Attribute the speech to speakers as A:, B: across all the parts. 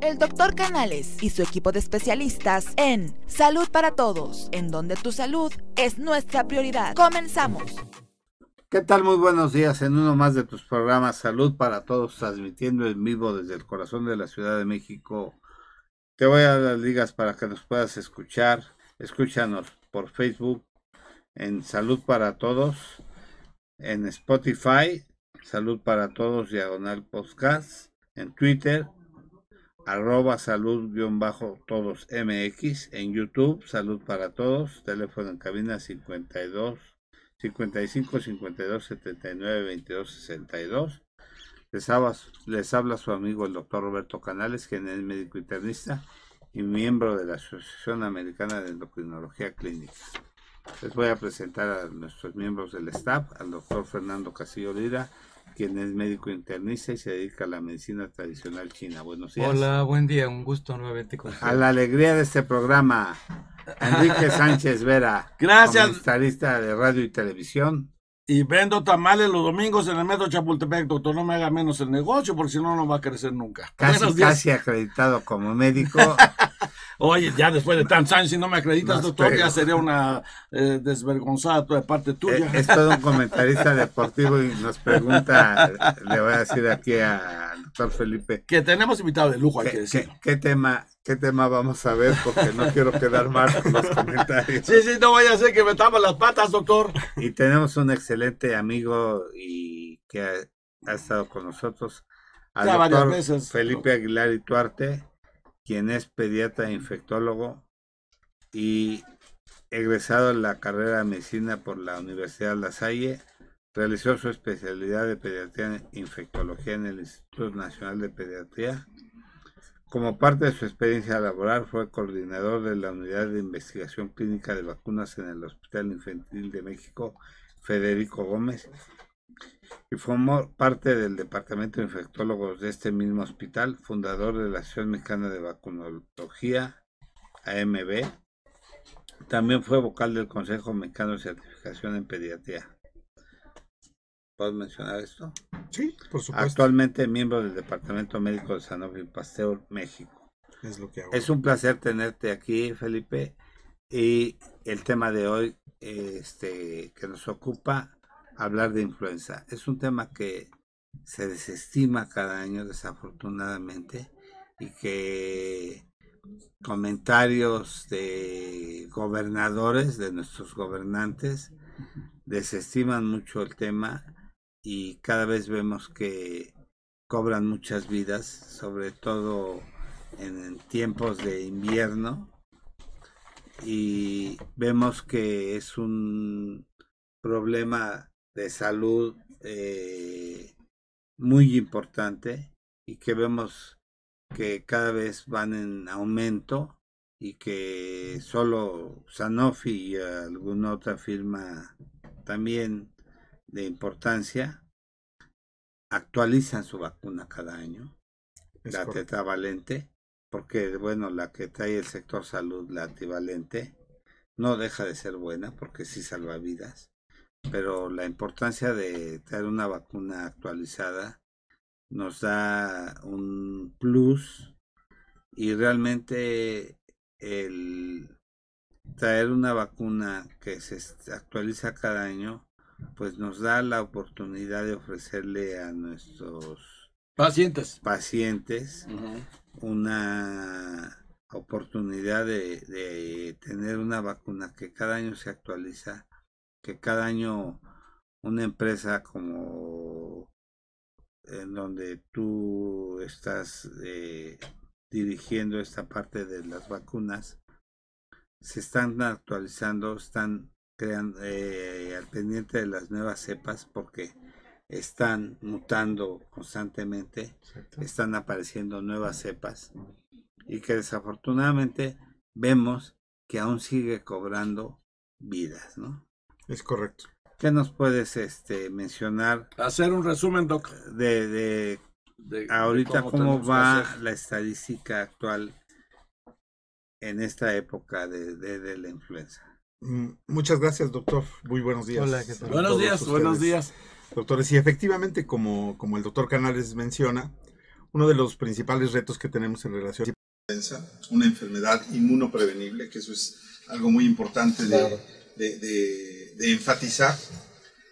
A: El doctor Canales y su equipo de especialistas en Salud para Todos, en donde tu salud es nuestra prioridad. Comenzamos.
B: ¿Qué tal? Muy buenos días en uno más de tus programas Salud para Todos, transmitiendo en vivo desde el corazón de la Ciudad de México. Te voy a dar las ligas para que nos puedas escuchar. Escúchanos por Facebook en Salud para Todos, en Spotify, Salud para Todos, Diagonal Podcast, en Twitter, arroba salud-todos MX, en YouTube, Salud para Todos, teléfono en cabina 52 55 52 79 22 62. Les habla, les habla su amigo el doctor Roberto Canales, quien es médico internista y miembro de la Asociación Americana de Endocrinología Clínica. Les voy a presentar a nuestros miembros del staff, al doctor Fernando Castillo Lira, quien es médico internista y se dedica a la medicina tradicional china. Buenos días.
C: Hola, buen día, un gusto nuevamente con
B: A la alegría de este programa, Enrique Sánchez Vera.
D: Gracias.
B: Comentarista de radio y televisión.
D: Y vendo tamales los domingos en el metro Chapultepec, doctor. No me haga menos el negocio, porque si no, no va a crecer nunca.
B: Casi, casi acreditado como médico.
D: Oye, ya después de tantos años, si no me acreditas, doctor, ya sería una eh, desvergonzada de parte tuya.
B: Es, todo un comentarista deportivo y nos pregunta, le voy a decir aquí al doctor Felipe.
D: Que tenemos invitado de lujo, hay que decir.
B: ¿qué, tema, ¿Qué tema vamos a ver? Porque no quiero quedar mal con los comentarios.
D: Sí, sí, no vaya a ser que me tapan las patas, doctor.
B: Y tenemos un excelente amigo y que ha, estado con nosotros.
D: Al ya varias veces.
B: Felipe Aguilar y Tuarte quien es pediatra e infectólogo y egresado en la carrera de medicina por la Universidad La Salle, realizó su especialidad de pediatría e infectología en el Instituto Nacional de Pediatría. Como parte de su experiencia laboral, fue coordinador de la Unidad de Investigación Clínica de Vacunas en el Hospital Infantil de México, Federico Gómez, y formó parte del Departamento de Infectólogos de este mismo hospital, fundador de la Asociación Mexicana de Vacunología, AMB. También fue vocal del Consejo Mexicano de Certificación en Pediatría. ¿Puedo mencionar esto?
D: Sí, por supuesto.
B: Actualmente miembro del Departamento Médico de Sanofi Pasteur, México.
D: Es lo que hago.
B: Es un placer tenerte aquí, Felipe. Y el tema de hoy este, que nos ocupa hablar de influenza. Es un tema que se desestima cada año, desafortunadamente, y que comentarios de gobernadores, de nuestros gobernantes, desestiman mucho el tema y cada vez vemos que cobran muchas vidas, sobre todo en tiempos de invierno, y vemos que es un problema de salud eh, muy importante y que vemos que cada vez van en aumento y que solo Sanofi y alguna otra firma también de importancia actualizan su vacuna cada año, la tetravalente, porque bueno, la que trae el sector salud, la antivalente, no deja de ser buena porque sí salva vidas pero la importancia de traer una vacuna actualizada nos da un plus y realmente el traer una vacuna que se actualiza cada año pues nos da la oportunidad de ofrecerle a nuestros
D: pacientes.
B: pacientes una oportunidad de, de tener una vacuna que cada año se actualiza que cada año una empresa como en donde tú estás eh, dirigiendo esta parte de las vacunas se están actualizando, están creando eh, al pendiente de las nuevas cepas porque están mutando constantemente, están apareciendo nuevas cepas y que desafortunadamente vemos que aún sigue cobrando vidas, ¿no?
D: Es correcto.
B: ¿Qué nos puedes este, mencionar?
D: Hacer un resumen, Doc.
B: De, de, ahorita cómo, va la estadística actual en esta época de, de, la influenza.
E: Mm, muchas gracias, doctor. Muy buenos días.
D: Hola, ¿qué tal? Buenos días, buenos días.
E: Doctores, y efectivamente, como, como el doctor Canales menciona,
F: uno de los principales retos que tenemos en relación a
E: una enfermedad inmunoprevenible, que eso es algo muy importante de, de, enfatizar.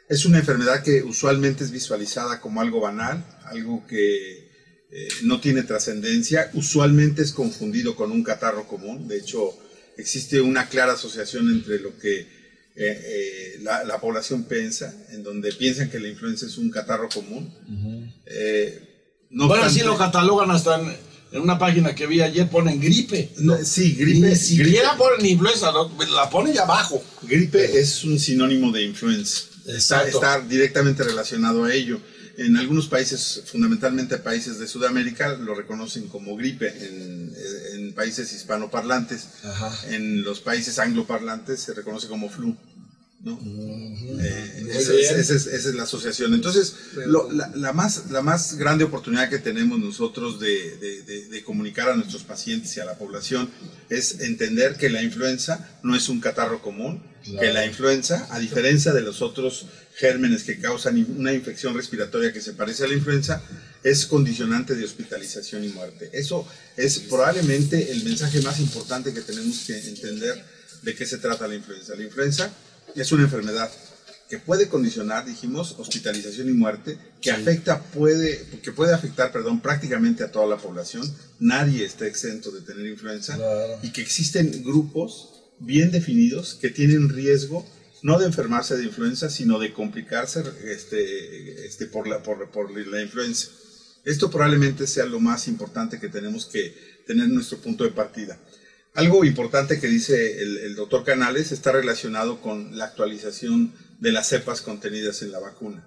E: Es una enfermedad que usualmente es visualizada como algo banal, algo que eh, no tiene trascendencia, usualmente es confundido con un catarro común, de hecho existe una clara asociación entre lo que eh, eh, la, población piensa, en donde piensan que la influenza es un catarro común.
D: no bueno, así lo catalogan hasta en, una página que vi ayer, ponen gripe.
E: sí, gripe.
D: Ni siquiera ponen influenza, la ponen ya abajo.
E: Gripe es un sinónimo de influenza. Está, está, directamente relacionado a ello. En algunos países, fundamentalmente países de Sudamérica, lo reconocen como gripe. En, en países hispanoparlantes, en los países angloparlantes se reconoce como flu. ¿No? Eh, esa, es, la asociación. Entonces, la, más, la más grande oportunidad que tenemos nosotros de, comunicar a nuestros pacientes y a la población es entender que la influenza no es un catarro común, que la influenza, a diferencia de los otros gérmenes que causan una infección respiratoria que se parece a la influenza, es condicionante de hospitalización y muerte. Eso es probablemente el mensaje más importante que tenemos que entender de qué se trata la influenza. La influenza es una enfermedad que puede condicionar, dijimos, hospitalización y muerte, que afecta, puede, que puede afectar, perdón, prácticamente a toda la población. Nadie está exento de tener influenza y que existen grupos bien definidos que tienen riesgo no de enfermarse de influenza, sino de complicarse este, este, por, la, por, por la influenza. Esto probablemente sea lo más importante que tenemos que tener en nuestro punto de partida. Algo importante que dice el, doctor Canales está relacionado con la actualización de las cepas contenidas en la vacuna.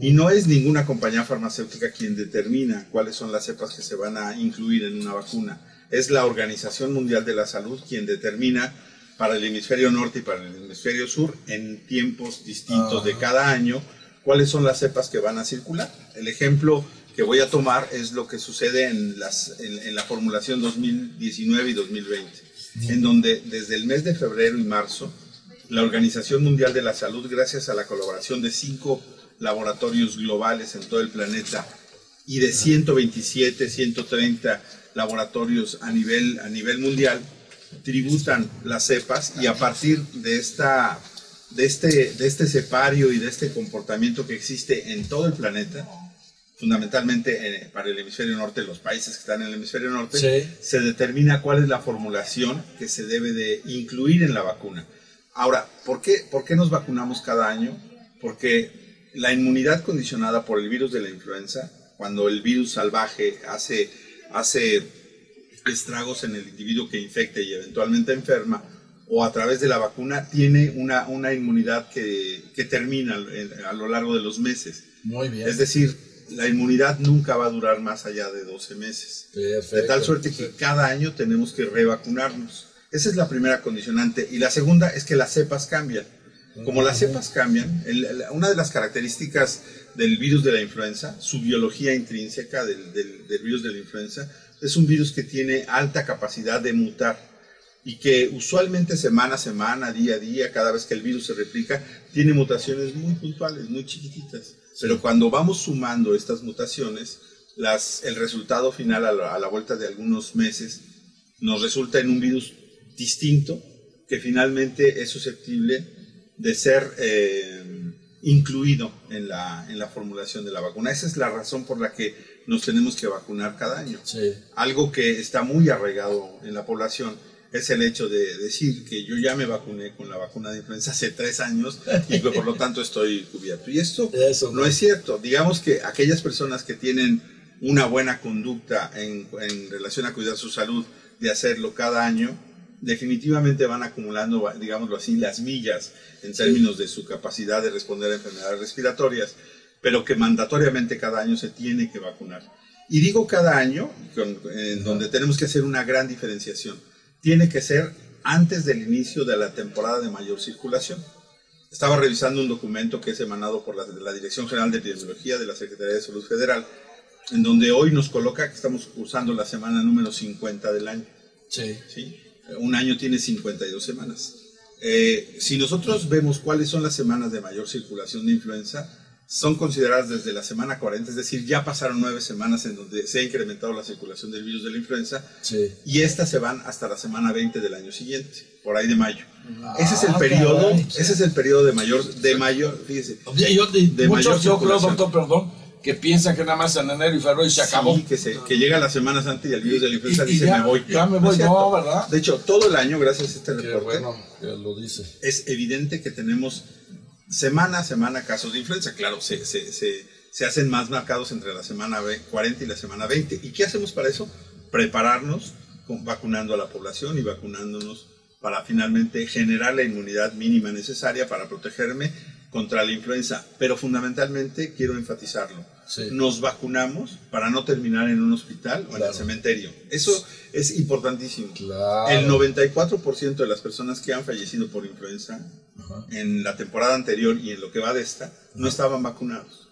E: Y no es ninguna compañía farmacéutica quien determina cuáles son las cepas que se van a incluir en una vacuna. Es la Organización Mundial de la Salud quien determina para el hemisferio norte y para el hemisferio sur en tiempos distintos de cada año cuáles son las cepas que van a circular. El ejemplo que voy a tomar es lo que sucede en, las, en, la formulación 2019 y 2020, en donde desde el mes de febrero y marzo, la Organización Mundial de la Salud, gracias a la colaboración de cinco laboratorios globales en todo el planeta y de 127, 130 laboratorios a nivel, a nivel mundial, tributan las cepas y a partir de esta de este, de este separio y de este comportamiento que existe en todo el planeta, fundamentalmente eh, para el hemisferio norte, los países que están en el hemisferio norte, se determina cuál es la formulación que se debe de incluir en la vacuna. Ahora, ¿por qué, ¿por qué nos vacunamos cada año? Porque la inmunidad condicionada por el virus de la influenza, cuando el virus salvaje hace, hace estragos en el individuo que infecta y eventualmente enferma, o a través de la vacuna, tiene una, una inmunidad que, que termina a lo largo de los meses.
D: Muy bien.
E: Es decir, la inmunidad nunca va a durar más allá de 12 meses. de tal suerte que cada año tenemos que revacunarnos. Esa es la primera condicionante. Y la segunda es que las cepas cambian. Como las cepas cambian, una de las características del virus de la influenza, su biología intrínseca del, del virus de la influenza, es un virus que tiene alta capacidad de mutar y que usualmente semana a semana, día a día, cada vez que el virus se replica, tiene mutaciones muy puntuales, muy chiquititas. Pero cuando vamos sumando estas mutaciones, las, el resultado final a la, vuelta de algunos meses nos resulta en un virus distinto que finalmente es susceptible de ser eh, incluido en la, en la formulación de la vacuna. Esa es la razón por la que nos tenemos que vacunar cada año. Algo que está muy arraigado en la población es el hecho de decir que yo ya me vacuné con la vacuna de influenza hace tres años y que por lo tanto estoy cubierto. Y esto no es cierto. Digamos que aquellas personas que tienen una buena conducta en, en, relación a cuidar su salud, de hacerlo cada año, definitivamente van acumulando, digámoslo así, las millas en términos de su capacidad de responder a enfermedades respiratorias, pero que mandatoriamente cada año se tiene que vacunar. Y digo cada año, en donde tenemos que hacer una gran diferenciación tiene que ser antes del inicio de la temporada de mayor circulación. Estaba revisando un documento que es emanado por la, Dirección General de Epidemiología de la Secretaría de Salud Federal, en donde hoy nos coloca que estamos cursando la semana número 50 del año.
D: Sí.
E: ¿Sí? Un año tiene 52 semanas. Eh, si nosotros vemos cuáles son las semanas de mayor circulación de influenza,
G: son consideradas desde la semana 40, es decir, ya pasaron nueve semanas en donde se ha incrementado la circulación del virus de la influenza
D: Sí.
G: y estas se van hasta la semana 20 del año siguiente, por ahí de mayo.
D: Ah,
G: ese es el periodo, ese es el periodo de mayor, de mayor, fíjese.
D: Yo, de,
G: De
D: muchos,
G: mayor
D: yo creo, doctor, perdón, que piensan que nada más en enero y febrero y se acabó.
G: Sí, que, se, que llega la Semana Santa y el virus de la influenza
D: Y- y
G: dice
D: ya-
G: me voy.
D: ya me
G: No
D: voy,
G: cierto.
D: no, ¿verdad?
G: De hecho, todo el año, gracias a este
D: Qué
G: reporte,
D: bueno lo dice.
G: es evidente que tenemos semana a semana casos de influenza. Claro, se, se, se, se hacen más marcados entre la semana ve- 40 y la semana 20. ¿Y qué hacemos para eso? Prepararnos con, vacunando a la población y vacunándonos para finalmente generar la inmunidad mínima necesaria para protegerme contra la influenza. Pero fundamentalmente quiero enfatizarlo.
D: Sí.
G: Nos vacunamos para no terminar en un hospital o en
D: Claro.
G: el cementerio. Eso es importantísimo.
D: Claro.
G: El 94% de las personas que han fallecido por influenza en la temporada anterior y en lo que va de esta no estaban vacunados.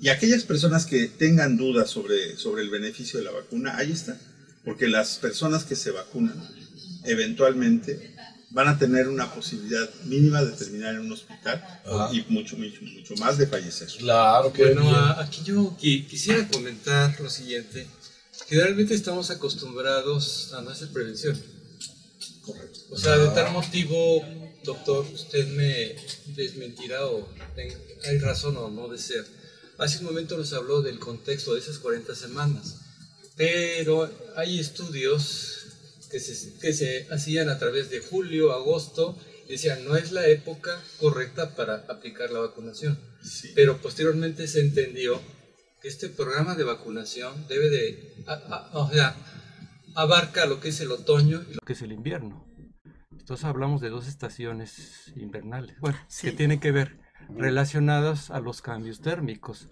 G: Y aquellas personas que tengan dudas sobre, sobre el beneficio de la vacuna, ahí está. Porque las personas que se vacunan eventualmente van a tener una posibilidad mínima de terminar en un hospital
D: Ajá.
G: y mucho, mucho, mucho más de fallecer.
D: Claro que
C: Bueno,
D: bien.
C: a- aquí yo qui- quisiera comentar lo siguiente. Generalmente estamos acostumbrados a no hacer prevención.
D: Correcto.
C: O sea, de tal motivo, doctor, usted me desmentirá o hay razón o no de ser. Hace un momento nos habló del contexto de esas 40 semanas, pero hay estudios que se, que se hacían a través de julio, agosto, decían, no es la época correcta para aplicar la vacunación.
G: Sí.
C: Pero posteriormente se entendió que este programa de vacunación debe de, a- a- o sea, abarca lo que es el otoño y lo que es el invierno. Entonces hablamos de dos estaciones invernales, bueno, que tienen que ver relacionadas a los cambios térmicos.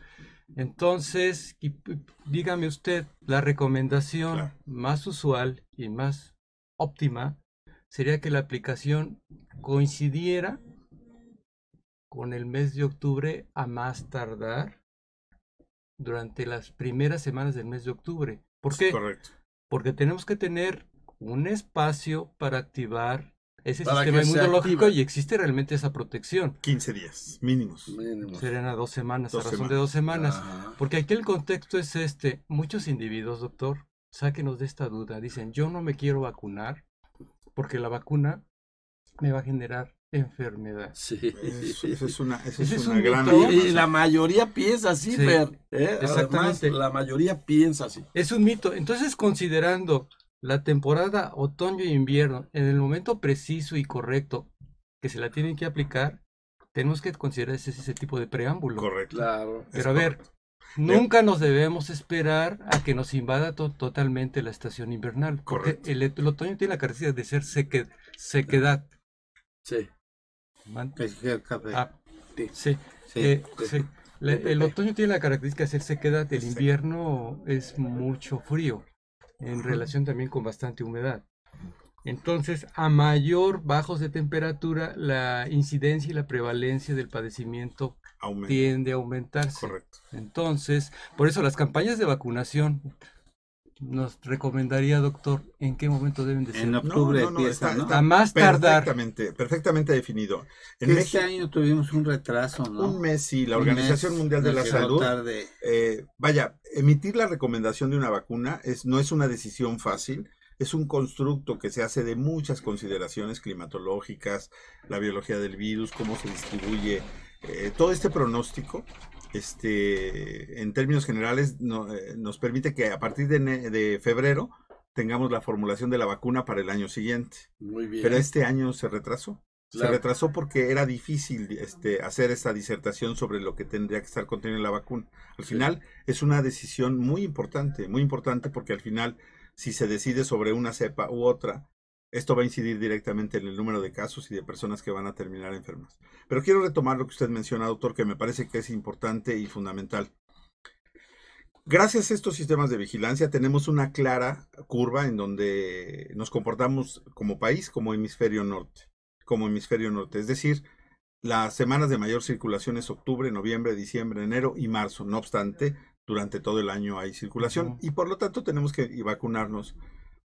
C: Entonces, dígame usted, la recomendación
G: Claro.
C: más usual y más óptima sería que la aplicación coincidiera con el mes de octubre a más tardar durante las primeras semanas del mes de octubre. ¿Por qué?
E: Correcto.
C: Porque tenemos que tener un espacio para activar ese
D: Para
C: sistema inmunológico y existe realmente esa protección.
E: 15 días mínimos.
D: Mínimo.
C: Serían a dos semanas,
E: Dos
C: a razón de dos semanas.
D: Ajá.
C: Porque aquí el contexto es este. Muchos individuos, doctor, sáquenos de esta duda. Dicen, yo no me quiero vacunar porque la vacuna me va a generar enfermedad.
D: Sí.
E: Eso, eso es una, eso
C: Ese
E: es
C: es
E: una
C: un
E: gran
C: mito.
D: Y, la mayoría piensa así,
C: Sí,
D: Fer, ¿eh?
C: exactamente.
D: Además, la mayoría piensa así.
C: Es un mito. Entonces, considerando la temporada otoño e invierno en el momento preciso y correcto que se la tienen que aplicar, tenemos que considerar ese, ese tipo de preámbulo.
E: Correcto.
D: Claro.
C: Pero a ver,
E: correcto.
C: nunca nos debemos esperar a que nos invada to- totalmente la estación invernal. Porque
E: Correcto.
C: el, el otoño tiene la característica de ser seque- sequedad.
D: Sí.
C: Man-
B: Es que el café.
C: ah, sí.
B: Sí.
C: Eh, sí. La- el otoño tiene la característica de ser sequedad, el invierno es mucho frío, en relación también con bastante humedad. Entonces, a mayor bajos de temperatura, la incidencia y la prevalencia del padecimiento
E: Aumenta.
C: tiende a aumentarse.
E: Correcto.
C: Entonces, por eso las campañas de vacunación nos recomendaría, doctor, en qué momento deben de ser.
B: En octubre
E: No, no, no,
B: empieza,
E: está-
B: ¿no?
E: está
C: A más tardar.
E: Perfectamente, perfectamente definido. En
B: este
E: México,
B: año tuvimos un retraso, ¿no?
E: un mes sí, la
B: Un
E: Organización
B: mes,
E: Mundial de la Salud
B: tarde.
E: eh, vaya, emitir la recomendación de una vacuna es, no es una decisión fácil, es un constructo que se hace de muchas consideraciones climatológicas, la biología del virus, cómo se distribuye, eh, todo este pronóstico, este, en términos generales, no- eh, nos permite que a partir de, de febrero tengamos la formulación de la vacuna para el año siguiente.
D: Muy bien.
E: Pero este año se retrasó. Se retrasó porque era difícil este, hacer esta disertación sobre lo que tendría que estar contenido en la vacuna. Al
D: Sí.
E: final es una decisión muy importante, muy importante porque al final si se decide sobre una cepa u otra, esto va a incidir directamente en el número de casos y de personas que van a terminar enfermas. Pero quiero retomar lo que usted menciona, doctor, que me parece que es importante y fundamental. Gracias a estos sistemas de vigilancia tenemos una clara curva en donde nos comportamos como país como hemisferio norte, como hemisferio norte, es decir, las semanas de mayor circulación es octubre, noviembre, diciembre, enero y marzo. No obstante, durante todo el año hay circulación y por lo tanto tenemos que vacunarnos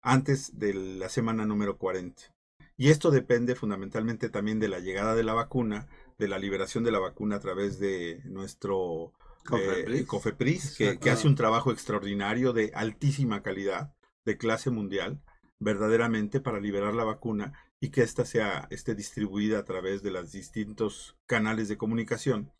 E: antes de la semana número 40. Y esto depende fundamentalmente también de la llegada de la vacuna, de la liberación de la vacuna a través de nuestro
B: Cofepris.
E: eh, Cofepris, que, que hace un trabajo extraordinario de altísima calidad, de clase mundial, verdaderamente para liberar la vacuna y que ésta sea esté distribuida a través de los distintos canales de comunicación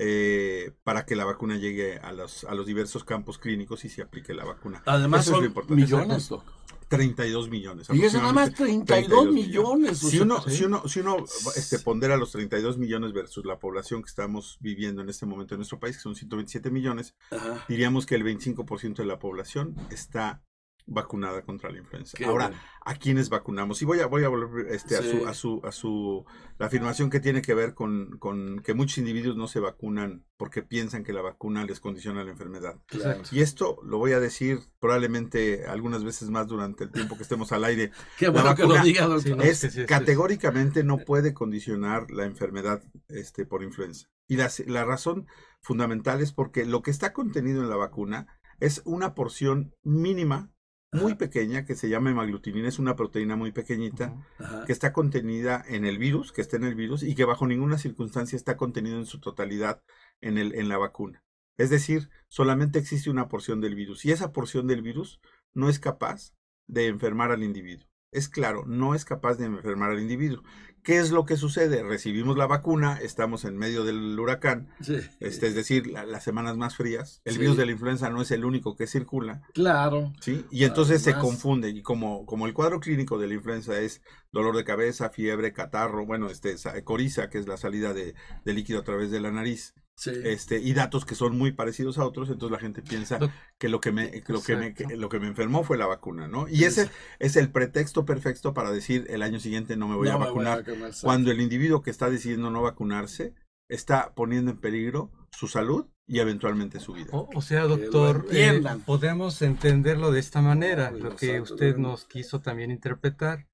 E: eh, para que la vacuna llegue a los, a los diversos campos clínicos y se aplique la vacuna.
D: Además
E: Eso es lo
D: son
E: importante.
D: millones, doc.
E: 32 millones.
D: Y eso nada más
E: aproximadamente
D: 32 millones. o
E: Si uno,
D: sí.
E: si uno, si uno este, pondera los 32 millones versus la población que estamos viviendo en este momento en nuestro país, que son 127 millones,
D: Ajá.
E: diríamos que el 25% de la población está vacunada contra la influenza.
D: Qué
E: Ahora,
D: bueno.
E: ¿a quiénes vacunamos? Y voy a, voy a volver este, a, su, a, su, a su, la afirmación que tiene que ver con, con que muchos individuos no se vacunan porque piensan que la vacuna les condiciona la enfermedad.
D: Claro.
E: Y esto lo voy a decir probablemente algunas veces más durante el tiempo que estemos al aire.
D: Qué bueno que lo
E: vacuna
D: diga, doctor.
E: Es
C: sí,
E: categóricamente no puede condicionar la enfermedad este, por influenza. Y la, la razón fundamental es porque lo que está contenido en la vacuna es una porción mínima, muy pequeña, que se llama hemaglutinina, es una proteína muy pequeñita,
D: Ajá.
E: que está contenida en el virus, que está en el virus, y que bajo ninguna circunstancia está contenido en su totalidad en, el, en la vacuna. Es decir, solamente existe una porción del virus, y esa porción del virus no es capaz de enfermar al individuo. Es claro, no es capaz de enfermar al individuo. ¿Qué es lo que sucede? Recibimos la vacuna, estamos en medio del huracán,
D: Sí.
E: este, es decir, la- las semanas más frías. El
D: Sí.
E: virus de la influenza no es el único que circula,
D: Claro.
E: ¿sí? Y entonces se confunde. Y como, como el cuadro clínico de la influenza es dolor de cabeza, fiebre, catarro, bueno, este, coriza, que es la salida de, de líquido a través de la nariz,
D: Sí.
E: este, y datos que son muy parecidos a otros, entonces la gente piensa que lo que me, que lo que me, que lo que me enfermó fue la vacuna, ¿no? Y ese es el pretexto perfecto para decir el año siguiente no me voy
D: No
E: a vacunar, cuando el individuo que está decidiendo no vacunarse está poniendo en peligro su salud y eventualmente su vida.
C: O, o sea, doctor, eh, podemos entenderlo de esta manera, lo que usted nos quiso también interpretar,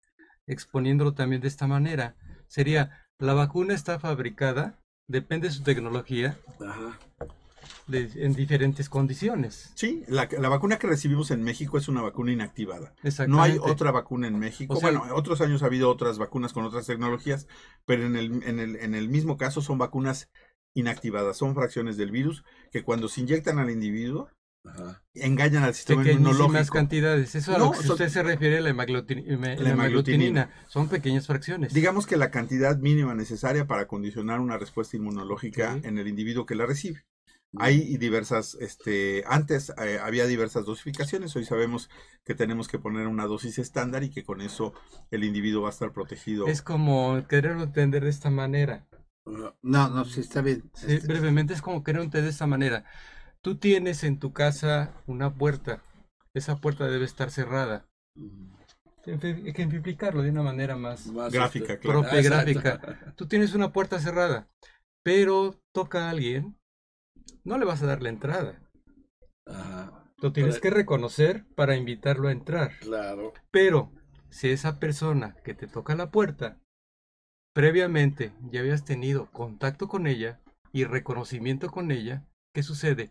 C: exponiéndolo también de esta manera. Sería, la vacuna está fabricada, depende de su tecnología,
D: Ajá.
C: de- en diferentes condiciones.
E: Sí, la, la vacuna que recibimos en México es una vacuna inactivada. No hay otra vacuna en México.
C: O sea-
E: bueno, otros años ha habido otras vacunas con otras tecnologías, pero en el, en el, en el mismo caso son vacunas inactivadas, son fracciones del virus que cuando se inyectan al individuo
D: Ajá.
E: engañan al sistema inmunológico.
C: cantidades. Eso a
E: No,
C: lo que
E: son-
C: usted se refiere la hemaglutin- heme-
E: La hemaglutinina.
C: hemaglutinina. Son pequeñas fracciones.
E: Digamos que la cantidad mínima necesaria para condicionar una respuesta inmunológica en el individuo que la recibe. Hay diversas, este, antes eh, había diversas dosificaciones, hoy sabemos que tenemos que poner una dosis estándar y que con eso el individuo va a estar protegido.
C: Es como quererlo entender de esta manera.
B: No, no, sí está bien.
C: Sí,
B: Este,
C: brevemente es como quererlo entender de esta manera. Tú tienes en tu casa una puerta. Esa puerta debe estar cerrada. Hay que explicarlo de una manera más
D: Más,
E: Gráfica,
D: este,
E: claro.
C: propia, gráfica. Tú tienes una puerta cerrada, pero toca a alguien, no le vas a dar la entrada.
D: Ajá.
C: Lo tienes
D: Pero-
C: que reconocer para invitarlo a entrar.
D: Claro.
C: Pero si esa persona que te toca la puerta, previamente ya habías tenido contacto con ella y reconocimiento con ella, ¿qué sucede?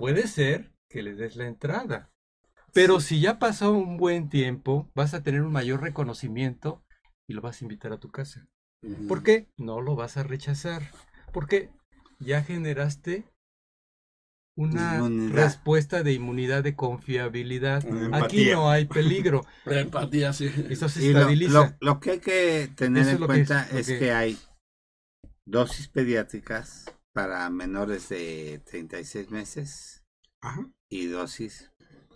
C: Puede ser que le des la entrada. Pero si ya pasó un buen tiempo, vas a tener un mayor reconocimiento y lo vas a invitar a tu casa. ¿Por qué? No lo vas a rechazar. Porque ya generaste una
B: Inmunidad.
C: respuesta de inmunidad, de confiabilidad.
E: Empatía.
C: Aquí no hay peligro.
D: Empatía, sí.
C: Esto se
B: y lo,
C: estabiliza.
B: lo- lo que hay que tener
C: Eso
B: en cuenta
C: es- lo
B: es,
C: que-
B: que hay dosis pediátricas para menores de 36 meses
E: Ajá,
B: y dosis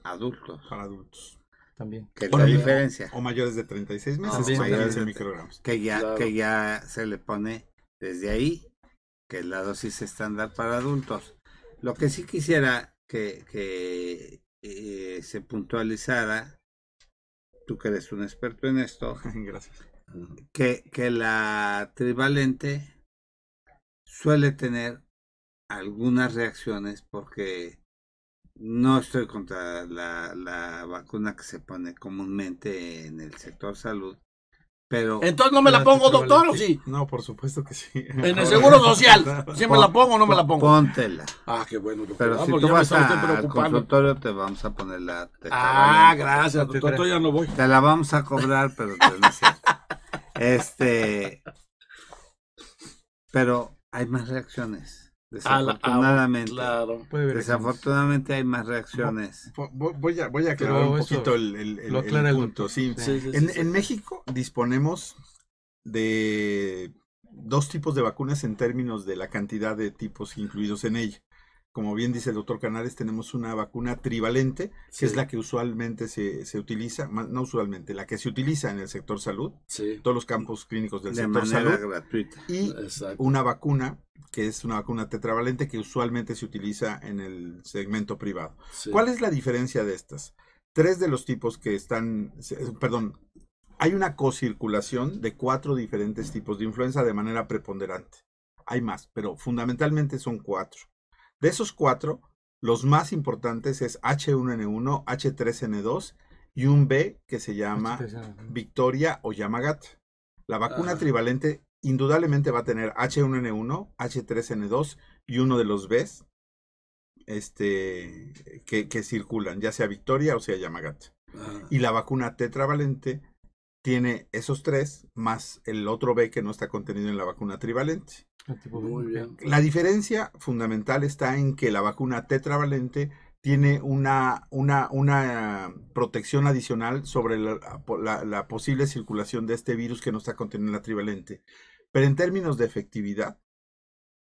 B: adultos.
E: para adultos.
C: También.
B: Que es
E: O
B: la diferencia.
E: O mayores de 36 meses,
C: También.
E: son
B: Mayores
E: 15
B: de-
E: microgramos.
B: Que ya,
D: Claro.
B: que ya se le pone desde ahí, que es la dosis estándar para adultos. Lo que sí quisiera que, que eh, se puntualizara, tú que eres un experto en esto,
E: Gracias.
B: que, que la trivalente suele tener algunas reacciones porque no estoy contra la, la vacuna que se pone comúnmente en el sector salud, pero
D: Entonces no me la pongo, doctor, ¿o sí?
E: No, por supuesto que sí.
D: En el seguro social. ¿Sí me la pongo o no me la pongo?
B: póntela.
D: Ah, qué bueno. doctor.
B: Pero
D: Ah,
B: si
D: porque
B: tú vas a- al consultorio te vamos a poner la
D: Ah, gracias, doctor. Entonces ya no voy.
B: Te la vamos a cobrar, pero te. Este. pero hay más reacciones. Desafortunadamente.
D: claro.
B: Desafortunadamente hay más reacciones.
E: Voy a, voy a aclarar un poquito el, el, punto. Sí. en, en México disponemos de dos tipos de vacunas en términos de la cantidad de tipos incluidos en ella. Como bien dice el doctor Canales, tenemos una vacuna trivalente, que es la que usualmente se, se, utiliza, no usualmente, la que se utiliza en el sector salud, todos los campos clínicos del sector salud.
B: gratuita.
E: Y una vacuna, que es una vacuna tetravalente, que usualmente se utiliza en el segmento privado. ¿Cuál es la diferencia de estas? Tres de los tipos que están, perdón, hay una cocirculación de cuatro diferentes tipos de influenza de manera preponderante. Hay más, pero fundamentalmente son cuatro. De esos cuatro, los más importantes es H1N1, H3N2 y un B que se llama Victoria o Yamagat. La vacuna trivalente indudablemente va a tener H1N1, H3N2 y uno de los Bs este, que, que circulan, ya sea Victoria o sea Yamagat. Ah. Y la vacuna tetravalente tiene esos tres más el otro B que no está contenido en la vacuna trivalente.
D: Muy bien.
E: La diferencia fundamental está en que la vacuna tetravalente tiene una, una, una protección adicional sobre la, la, posible circulación de este virus que no está contenido en la trivalente. Pero en términos de efectividad,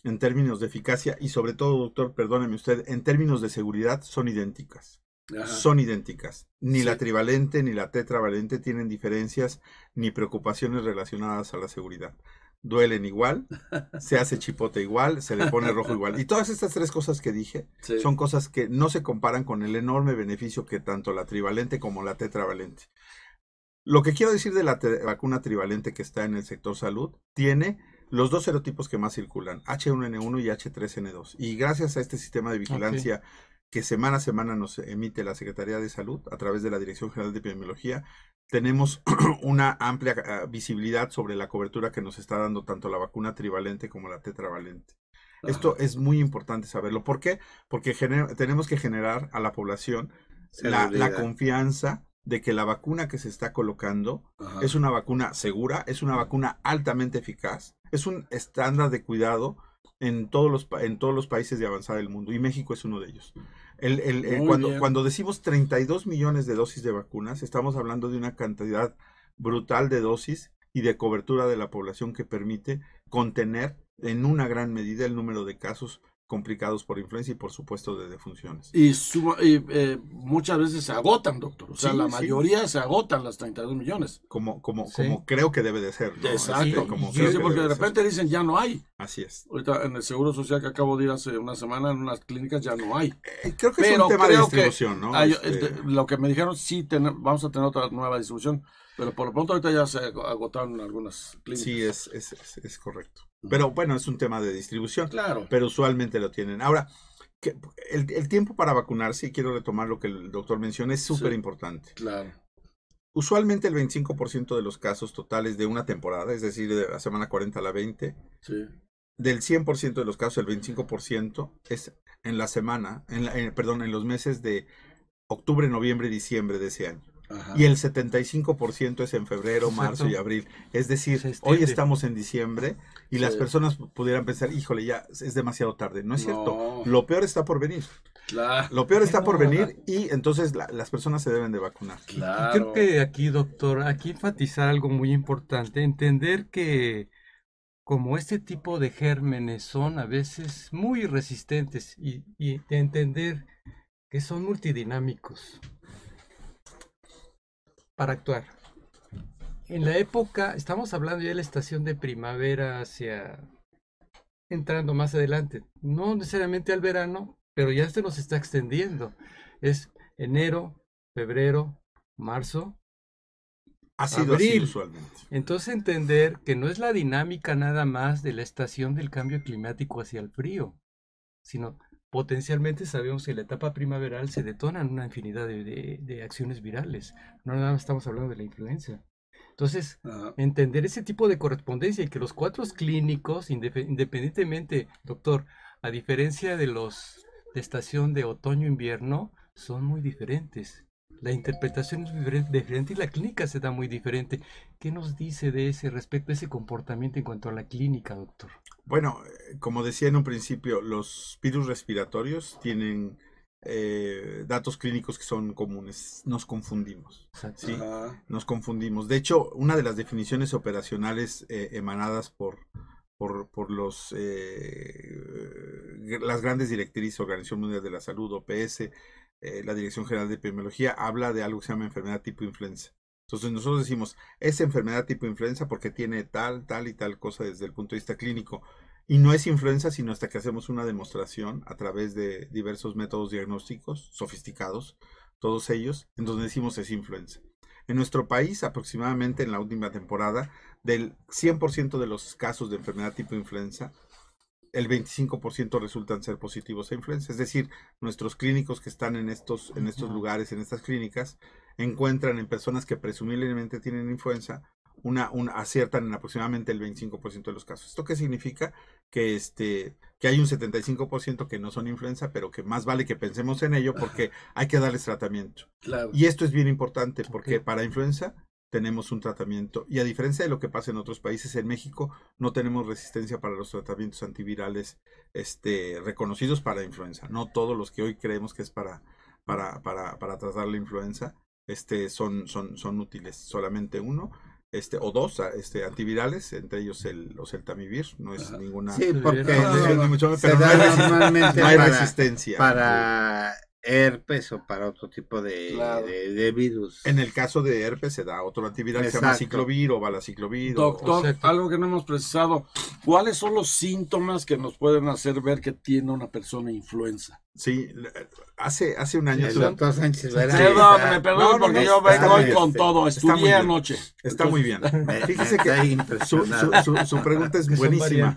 E: en términos de eficacia y sobre todo, doctor, perdóneme usted, en términos de seguridad son idénticas son idénticas. Ni la trivalente ni la tetravalente tienen diferencias ni preocupaciones relacionadas a la seguridad. Duelen igual, se hace chipote igual, se le pone rojo igual. Y todas estas tres cosas que dije son cosas que no se comparan con el enorme beneficio que tanto la trivalente como la tetravalente. Lo que quiero decir de la vacuna trivalente que está en el sector salud tiene los dos serotipos que más circulan, H1N1 y H3N2. Y gracias a este sistema de vigilancia que semana a semana nos emite la Secretaría de Salud a través de la Dirección General de Epidemiología, tenemos una amplia ah, visibilidad sobre la cobertura que nos está dando tanto la vacuna trivalente como la tetravalente. Esto es muy importante saberlo. ¿Por qué? Porque tenemos que generar a la población la, confianza de que la vacuna que se está colocando es una vacuna segura, es una vacuna altamente eficaz, es un estándar de cuidado en todos los, en todos los países de avanzada del mundo y México es uno de ellos. El, cuando, cuando decimos 32 millones de dosis de vacunas, estamos hablando de una cantidad brutal de dosis y de cobertura de la población que permite contener en una gran medida el número de casos complicados por influencia y por supuesto de defunciones.
D: Y, eh, muchas veces se agotan, doctor. O sea, la mayoría se agotan las 32 millones.
E: Como, como, como creo que debe de ser.
D: Exacto. como porque de repente dicen ya no hay.
E: Así es.
D: Ahorita en el Seguro Social que acabo de ir hace una semana en unas clínicas ya no hay.
E: Eh, creo que es un tema de distribución, ¿no?
D: Este lo que me dijeron, sí, vamos a tener otra nueva distribución. Pero por lo pronto ahorita ya se agotaron algunas clínicas.
E: Sí, es, es, es, correcto. Pero bueno, es un tema de distribución.
D: Claro.
E: Pero usualmente lo tienen. Ahora, que el, el, tiempo para vacunarse, y quiero retomar lo que el doctor menciona, es súper importante.
D: claro.
E: Usualmente el 25% de los casos totales de una temporada, es decir, de la semana 40 a la 20,
D: sí.
E: del 100% de los casos, el 25% es en la semana, en perdón, en los meses de octubre, noviembre y diciembre de ese año. Y el 75% es en febrero, marzo y abril. Es decir, hoy estamos en diciembre y las personas pudieran pensar, híjole, ya es demasiado tarde. No es cierto. Lo peor está por venir. Lo peor está por venir y entonces las personas se deben de vacunar.
C: Creo que aquí, doctor, aquí enfatizar algo muy importante, entender que como este tipo de gérmenes son a veces muy resistentes y, y entender que son multidinámicos para actuar. En la época, estamos hablando ya de la estación de primavera hacia entrando más adelante, no necesariamente al verano, pero ya se nos está extendiendo. Es enero, febrero, marzo,
E: ha sido abril. usualmente.
C: Entonces entender que no es la dinámica nada más de la estación del cambio climático hacia el frío, sino potencialmente sabemos que en la etapa primaveral se detonan una infinidad de, acciones virales. No nada más estamos hablando de la influenza. Entonces, entender ese tipo de correspondencia y que los cuatro clínicos, independientemente, doctor, a diferencia de los de estación de otoño-invierno, son muy diferentes. La interpretación es diferente y la clínica se da muy diferente. ¿Qué nos dice de ese respecto, ese comportamiento en cuanto a la clínica, doctor?
E: Bueno, eh, como decía en un principio, los virus respiratorios tienen eh, datos clínicos que son comunes. Nos confundimos. ¿sí? Nos confundimos. De hecho, una de las definiciones operacionales eh, emanadas por, por, por los, las grandes directrices, Organización Mundial de la Salud, OPS, la Dirección General de Epidemiología, habla de algo que se llama enfermedad tipo influenza. Entonces nosotros decimos, es enfermedad tipo influenza porque tiene tal, tal y tal cosa desde el punto de vista clínico. Y no es influenza, sino hasta que hacemos una demostración a través de diversos métodos diagnósticos sofisticados, todos ellos, en donde decimos es influenza. En nuestro país, aproximadamente en la última temporada, del 100% de los casos de enfermedad tipo influenza, el 25% resultan ser positivos a influenza. Es decir, nuestros clínicos que están en estos, en estos lugares, en estas clínicas, encuentran en personas que presumiblemente tienen influenza, una, aciertan en aproximadamente el 25% de los casos. ¿Esto qué significa? Que, este, que hay un 75% que no son influenza, pero que más vale que pensemos en ello porque hay que darles tratamiento. Y esto es bien importante porque para influenza tenemos un tratamiento. Y a diferencia de lo que pasa en otros países, en México no tenemos resistencia para los tratamientos antivirales este, reconocidos para influenza. No todos los que hoy creemos que es para, para, para, para tratar la influenza este, son, son, son útiles. Solamente uno este, o dos este, antivirales, entre ellos el oseltamivir, no es ninguna...
B: Sí, porque pero normalmente no hay resistencia. Para herpes o para otro tipo de, de, virus.
E: En el caso de herpes se da otro antiviral que se llama ciclovir o balaciclovir.
D: Doctor, algo que no hemos precisado, ¿cuáles son los síntomas que nos pueden hacer ver que tiene una persona influenza?
E: Sí, hace, hace un año.
B: doctor Sánchez
D: Perdón, me perdón porque yo vengo hoy con todo. Estudié anoche.
E: Está muy bien. Fíjese que su, su, pregunta es buenísima.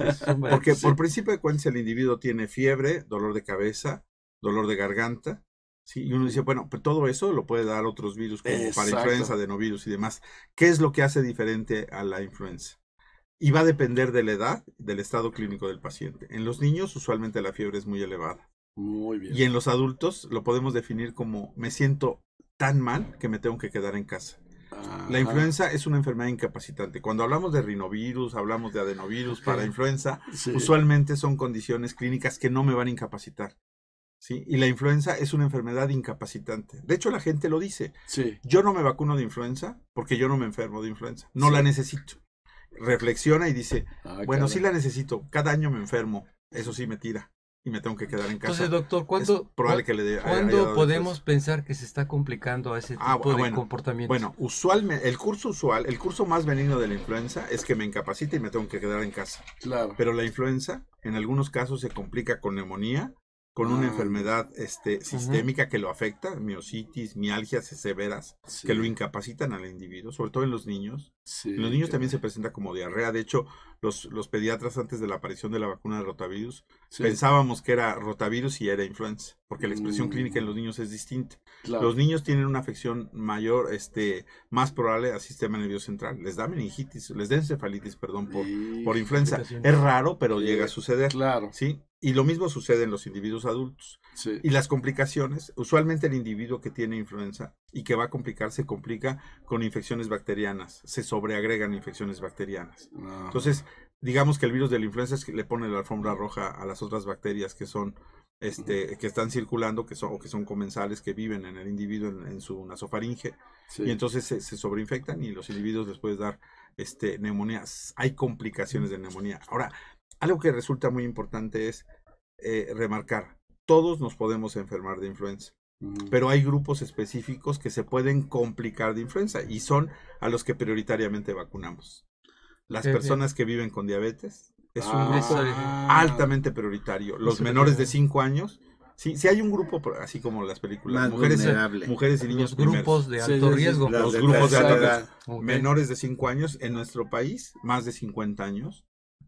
E: Porque por principio de cuenta el individuo tiene fiebre, dolor de cabeza, dolor de garganta. ¿sí? Y uno dice, bueno, todo eso lo puede dar otros virus como para influenza, adenovirus y demás. ¿Qué es lo que hace diferente a la influenza? Y va a depender de la edad, del estado clínico del paciente. En los niños usualmente la fiebre es muy elevada.
D: Muy bien.
E: Y en los adultos lo podemos definir como me siento tan mal que me tengo que quedar en casa. La influenza es una enfermedad incapacitante. Cuando hablamos de rinovirus, hablamos de adenovirus para influenza, usualmente son condiciones clínicas que no me van a incapacitar. ¿Sí? Y la influenza es una enfermedad incapacitante. De hecho, la gente lo dice.
D: Sí.
E: Yo no me vacuno de influenza porque yo no me enfermo de influenza. No la necesito. Reflexiona y dice, ah, bueno, sí la necesito. Cada año me enfermo. Eso sí me tira y me tengo que quedar en casa.
C: Entonces, doctor, ¿cuándo, ¿cuándo podemos pensar que se está complicando a ese ah, tipo de comportamiento?
E: Bueno, usualmente, el curso usual, el curso más benigno de la influenza es que me incapacita y me tengo que quedar en casa.
D: Claro.
E: Pero la influenza, en algunos casos, se complica con neumonía con una ah, enfermedad este, sistémica que lo afecta, miocitis, mialgias severas, que lo incapacitan al individuo, sobre todo en los niños. en los niños también se presenta como diarrea. De hecho, los, los pediatras antes de la aparición de la vacuna de rotavirus pensábamos que era rotavirus y era influenza, porque la expresión clínica en los mm. niños es distinta. Los niños tienen una afección mayor, este, más probable al sistema nervioso central. Les da meningitis, les da encefalitis, perdón, por, por influenza. Es raro, pero llega a suceder.
D: Claro.
E: Sí, y lo mismo sucede en los individuos adultos. Y las complicaciones, usualmente el individuo que tiene influenza y que va a complicar, se complica con infecciones bacterianas, se sobreagregan infecciones bacterianas. Entonces, digamos que el virus de la influenza es que le pone la alfombra roja a las otras bacterias que son este, que están circulando, que son, o que son comensales, que viven en el individuo en, su nasofaringe, y entonces se, se, sobreinfectan y los individuos les pueden dar este, neumonía. Hay complicaciones de neumonía. Ahora, algo que resulta muy importante es eh, remarcar, todos nos podemos enfermar de influenza, pero hay grupos específicos que se pueden complicar de influenza y son a los que prioritariamente vacunamos. Las personas que viven con diabetes es un ah. grupo altamente prioritario. Los menores de 5 años, si hay un grupo, así como las películas, mujeres, mujeres y niños.
C: Los grupos de alto riesgo.
E: Los grupos de alto riesgo. Menores de 5 años en nuestro país, más de 50 años,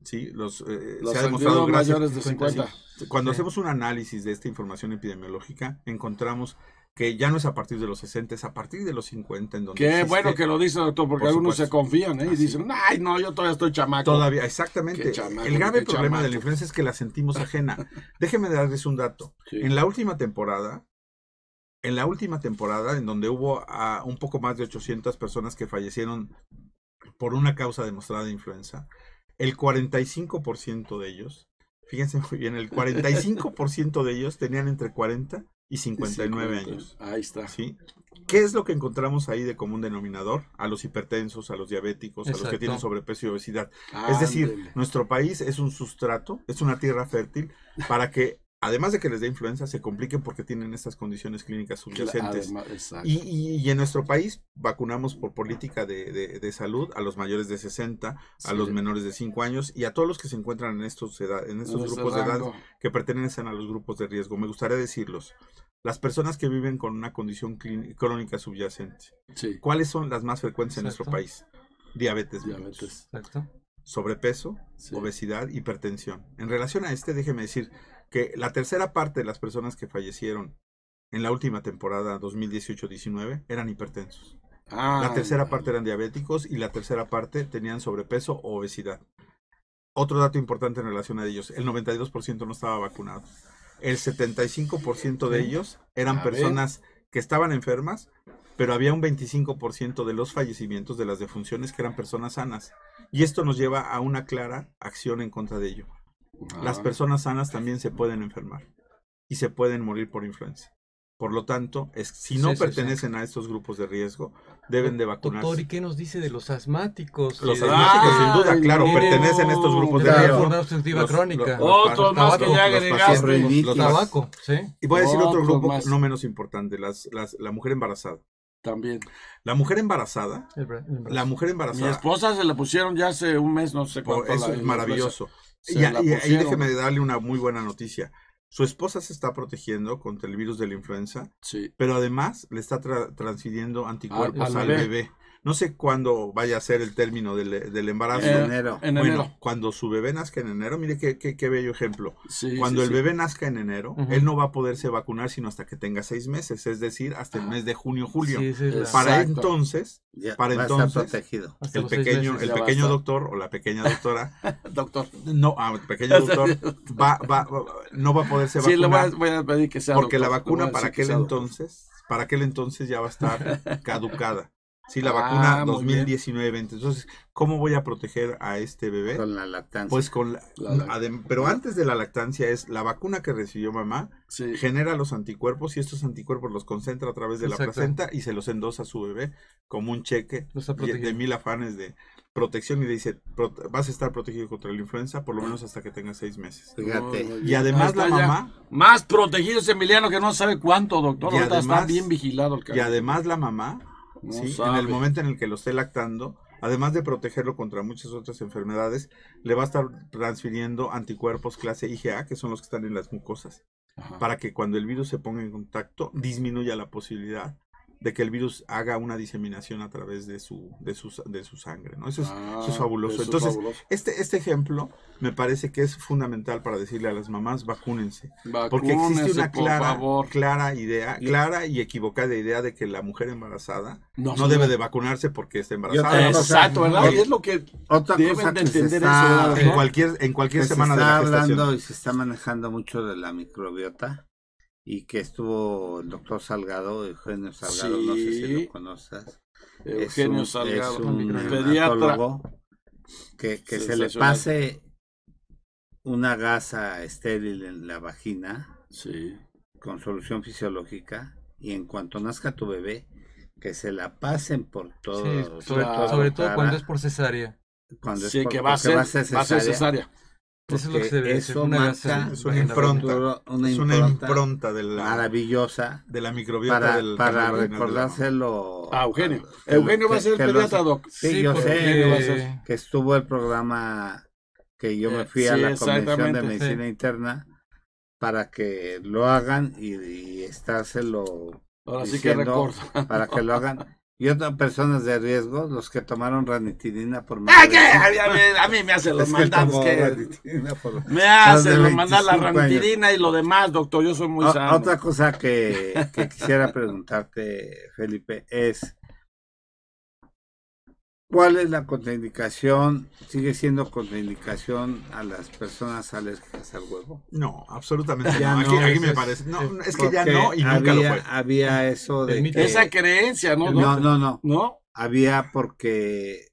E: Sí, los,
D: eh, se ha demostrado mayores de 50.
E: Cuando hacemos un análisis de esta información epidemiológica, encontramos que ya no es a partir de los 60, es a partir de los 50 en donde
D: Qué bueno que lo dice, doctor, porque algunos se confían ¿eh? y dicen, ay, no, yo todavía estoy chamaco.
E: Todavía, exactamente. el grave problema de la influencia es que la sentimos ajena. Déjeme darles un dato. En la última temporada, en la última temporada, en donde hubo a un poco más de 800 personas que fallecieron por una causa demostrada de influenza, el 45% de ellos, fíjense muy bien, el 45% de ellos tenían entre 40 y 59 años.
D: Ahí está.
E: ¿sí? ¿Qué es lo que encontramos ahí de común denominador? A los hipertensos, a los diabéticos, a los que tienen sobrepeso y obesidad. Es decir, nuestro país es un sustrato, es una tierra fértil para que, además de que les dé influenza, se compliquen porque tienen estas condiciones clínicas subyacentes.
D: Además.
E: Y, y- y en nuestro país vacunamos por política de, de- de salud a los mayores de 60, a
D: Sí.
E: los menores de 5 años y a todos los que se encuentran en estos, edad- en estos grupos de edad que pertenecen a los grupos de riesgo. Me gustaría decirlos. Las personas que viven con una condición crónica subyacente,
D: Sí,
E: ¿cuáles son las más frecuentes en nuestro país? Diabetes,
D: diabetes.
C: Exacto.
E: sobrepeso,
D: Sí.
E: obesidad, hipertensión. En relación a este, déjeme decir que la tercera parte de las personas que fallecieron en la última temporada 2018-19 eran hipertensos.
D: Ah,
E: La tercera parte eran diabéticos y la tercera parte tenían sobrepeso o obesidad. Otro dato importante en relación a ellos, el 92% no estaba vacunado. El 75% de ellos eran personas que estaban enfermas, pero había un 25% de los fallecimientos de las defunciones que eran personas sanas. Y esto nos lleva a una clara acción en contra de ello. Las
D: Ah,
E: personas sanas también se pueden enfermar y se pueden morir por influenza. Por lo tanto, es, si no
C: Sí, sí, sí.
E: pertenecen a estos grupos de riesgo, deben de vacunarse.
C: Doctor, ¿y qué nos dice de los asmáticos?
E: Los asmáticos, sin duda, claro, pertenecen a estos grupos de riesgo.
C: enfermedad obstructiva
E: Los-
C: crónica.
E: los-
D: Otros más que ya
E: los
D: agregaste.
E: los-
C: tabaco, ¿sí?
E: Y voy a decir otro grupo
D: más.
E: no menos importante, las, las- la mujer embarazada.
D: También.
E: La mujer embarazada,
C: El
E: la mujer
D: Mi
E: embarazada,
D: esposa se la pusieron ya hace un mes, no sé cuánto.
E: eso
D: la-
E: es maravilloso.
D: Se
E: Y,
D: la
E: y- y ahí déjeme darle una muy buena noticia. Su esposa se está protegiendo contra el virus de la influenza,
D: Sí.
E: pero además le está tra- transfiriendo anticuerpos
D: Al-
E: al,
D: al
E: bebé.
D: bebé.
E: No sé cuándo vaya a ser el término del, del embarazo.
B: En enero.
D: En
E: bueno,
D: enero.
E: cuando su bebé nazca en enero, mire qué, qué, qué bello ejemplo.
D: Sí,
E: Cuando
D: sí,
E: el
D: sí.
E: bebé nazca en enero, él no va a poderse vacunar sino hasta que tenga seis meses, es decir, hasta el mes de junio, julio.
D: Exacto.
E: Para entonces,
B: Ya
E: para entonces,
B: protegido.
E: el pequeño,
C: meses.
E: el pequeño doctor o la pequeña doctora,
D: Doctor.
E: no, ah, el pequeño doctor va, va, va- no va a poderse
D: Sí, le voy a,
E: vacunar
D: voy a pedir que sea
E: porque la
D: doctor,
E: vacuna para aquel entonces, para aquel entonces ya va a estar caducada. Sí, la
D: Ah,
E: vacuna
D: muy bien.
E: 2019-20. Entonces, ¿cómo voy a proteger a este bebé?
B: Con la lactancia.
E: Pues con la,
D: La
E: pero antes de la lactancia es la vacuna que recibió mamá
D: Sí.
E: genera los anticuerpos y estos anticuerpos los concentra a través de la placenta y se los endosa a su bebé como un cheque y- de mil afanes de protección y le dice "Prote- vas a estar protegido contra la influenza por lo menos hasta que tengas seis meses.
B: Fíjate.
E: Y además la mamá
D: Más protegido ese Emiliano que no sabe cuánto, doctor.
E: Y
D: Ahorita está
E: además-
D: bien vigilado el
E: y
D: cabrón.
E: además la mamá ¿sí? en el momento en el que lo esté lactando además de protegerlo contra muchas otras enfermedades le va a estar transfiriendo anticuerpos clase IgA que son los que están en las mucosas
D: Ajá.
E: para que cuando el virus se ponga en contacto disminuya la posibilidad de que el virus haga una diseminación a través de su, de su, de su sangre, ¿no? Eso es,
D: Ah,
E: eso es fabuloso.
D: eso es
E: Entonces,
D: fabuloso.
E: Este, este ejemplo me parece que es fundamental para decirle a las mamás, vacúnense. Porque existe una clara, clara idea, clara y equivocada idea de que la mujer embarazada
D: No,
E: debe de vacunarse porque está embarazada.
D: Exacto, ¿verdad? Y es lo que
B: Otra
D: deben
B: cosa
D: de
B: que se
D: entender
B: está,
D: eso.
E: En cualquier, en cualquier
B: que se
E: semana de
B: está
E: la gestación.
B: hablando y se está manejando mucho de la microbiota y que estuvo el doctor Salgado, Eugenio Salgado, no sé si lo conoces.
D: Eugenio
B: es un,
D: Salgado,
B: es un
D: pediatra.
B: que, que se le pase una gasa estéril en la vagina
D: Sí.
B: con solución fisiológica y en cuanto nazca tu bebé que se la pasen por todo,
C: Sí, sobre,
D: claro,
C: sobre todo cuando es por cesárea.
B: cuando es
D: Sí,
B: por-
D: que va a
B: porque
D: ser, va a ser cesárea.
C: Eso es lo que se debe hacer,
B: eso
C: una
B: marca
E: Es una impronta.
B: una
E: Es una
B: impronta
E: de la,
B: maravillosa
E: de la microbiota
B: para,
E: del
B: para recordárselo
D: Ah, Eugenio.
B: que-
D: Eugenio va a ser pediatra, doc.
B: Sí, yo sé,
D: Eugenio a
B: que estuvo el programa que yo me
D: Eh,
B: fui a
D: sí,
B: la convención de medicina
C: sí.
B: interna para que lo hagan y, y estárselo
D: Ahora sí que
B: diciendo para que lo hagan y otras personas de riesgo los que tomaron ranitidina por
D: ¡Ah,
B: de-
D: qué! A mí, me hace los mandados que...
B: por-
D: Me hace
B: de
D: los mandar la
B: 25 años.
D: ranitidina y lo demás, doctor. Yo soy muy
B: O-
D: sano.
B: otra cosa que, que quisiera preguntarte Felipe es ¿Cuál es la contraindicación? ¿Sigue siendo contraindicación a las personas alérgicas al huevo?
E: No, absolutamente
B: Ya
E: no. Aquí,
B: no,
E: aquí
C: eso
E: me
C: es-
E: parece. No,
C: es
E: que ya no y nunca lo
B: había,
E: fue.
B: había eso de que-
D: Esa creencia, ¿no?
B: no, no, no.
D: ¿No?
B: Había porque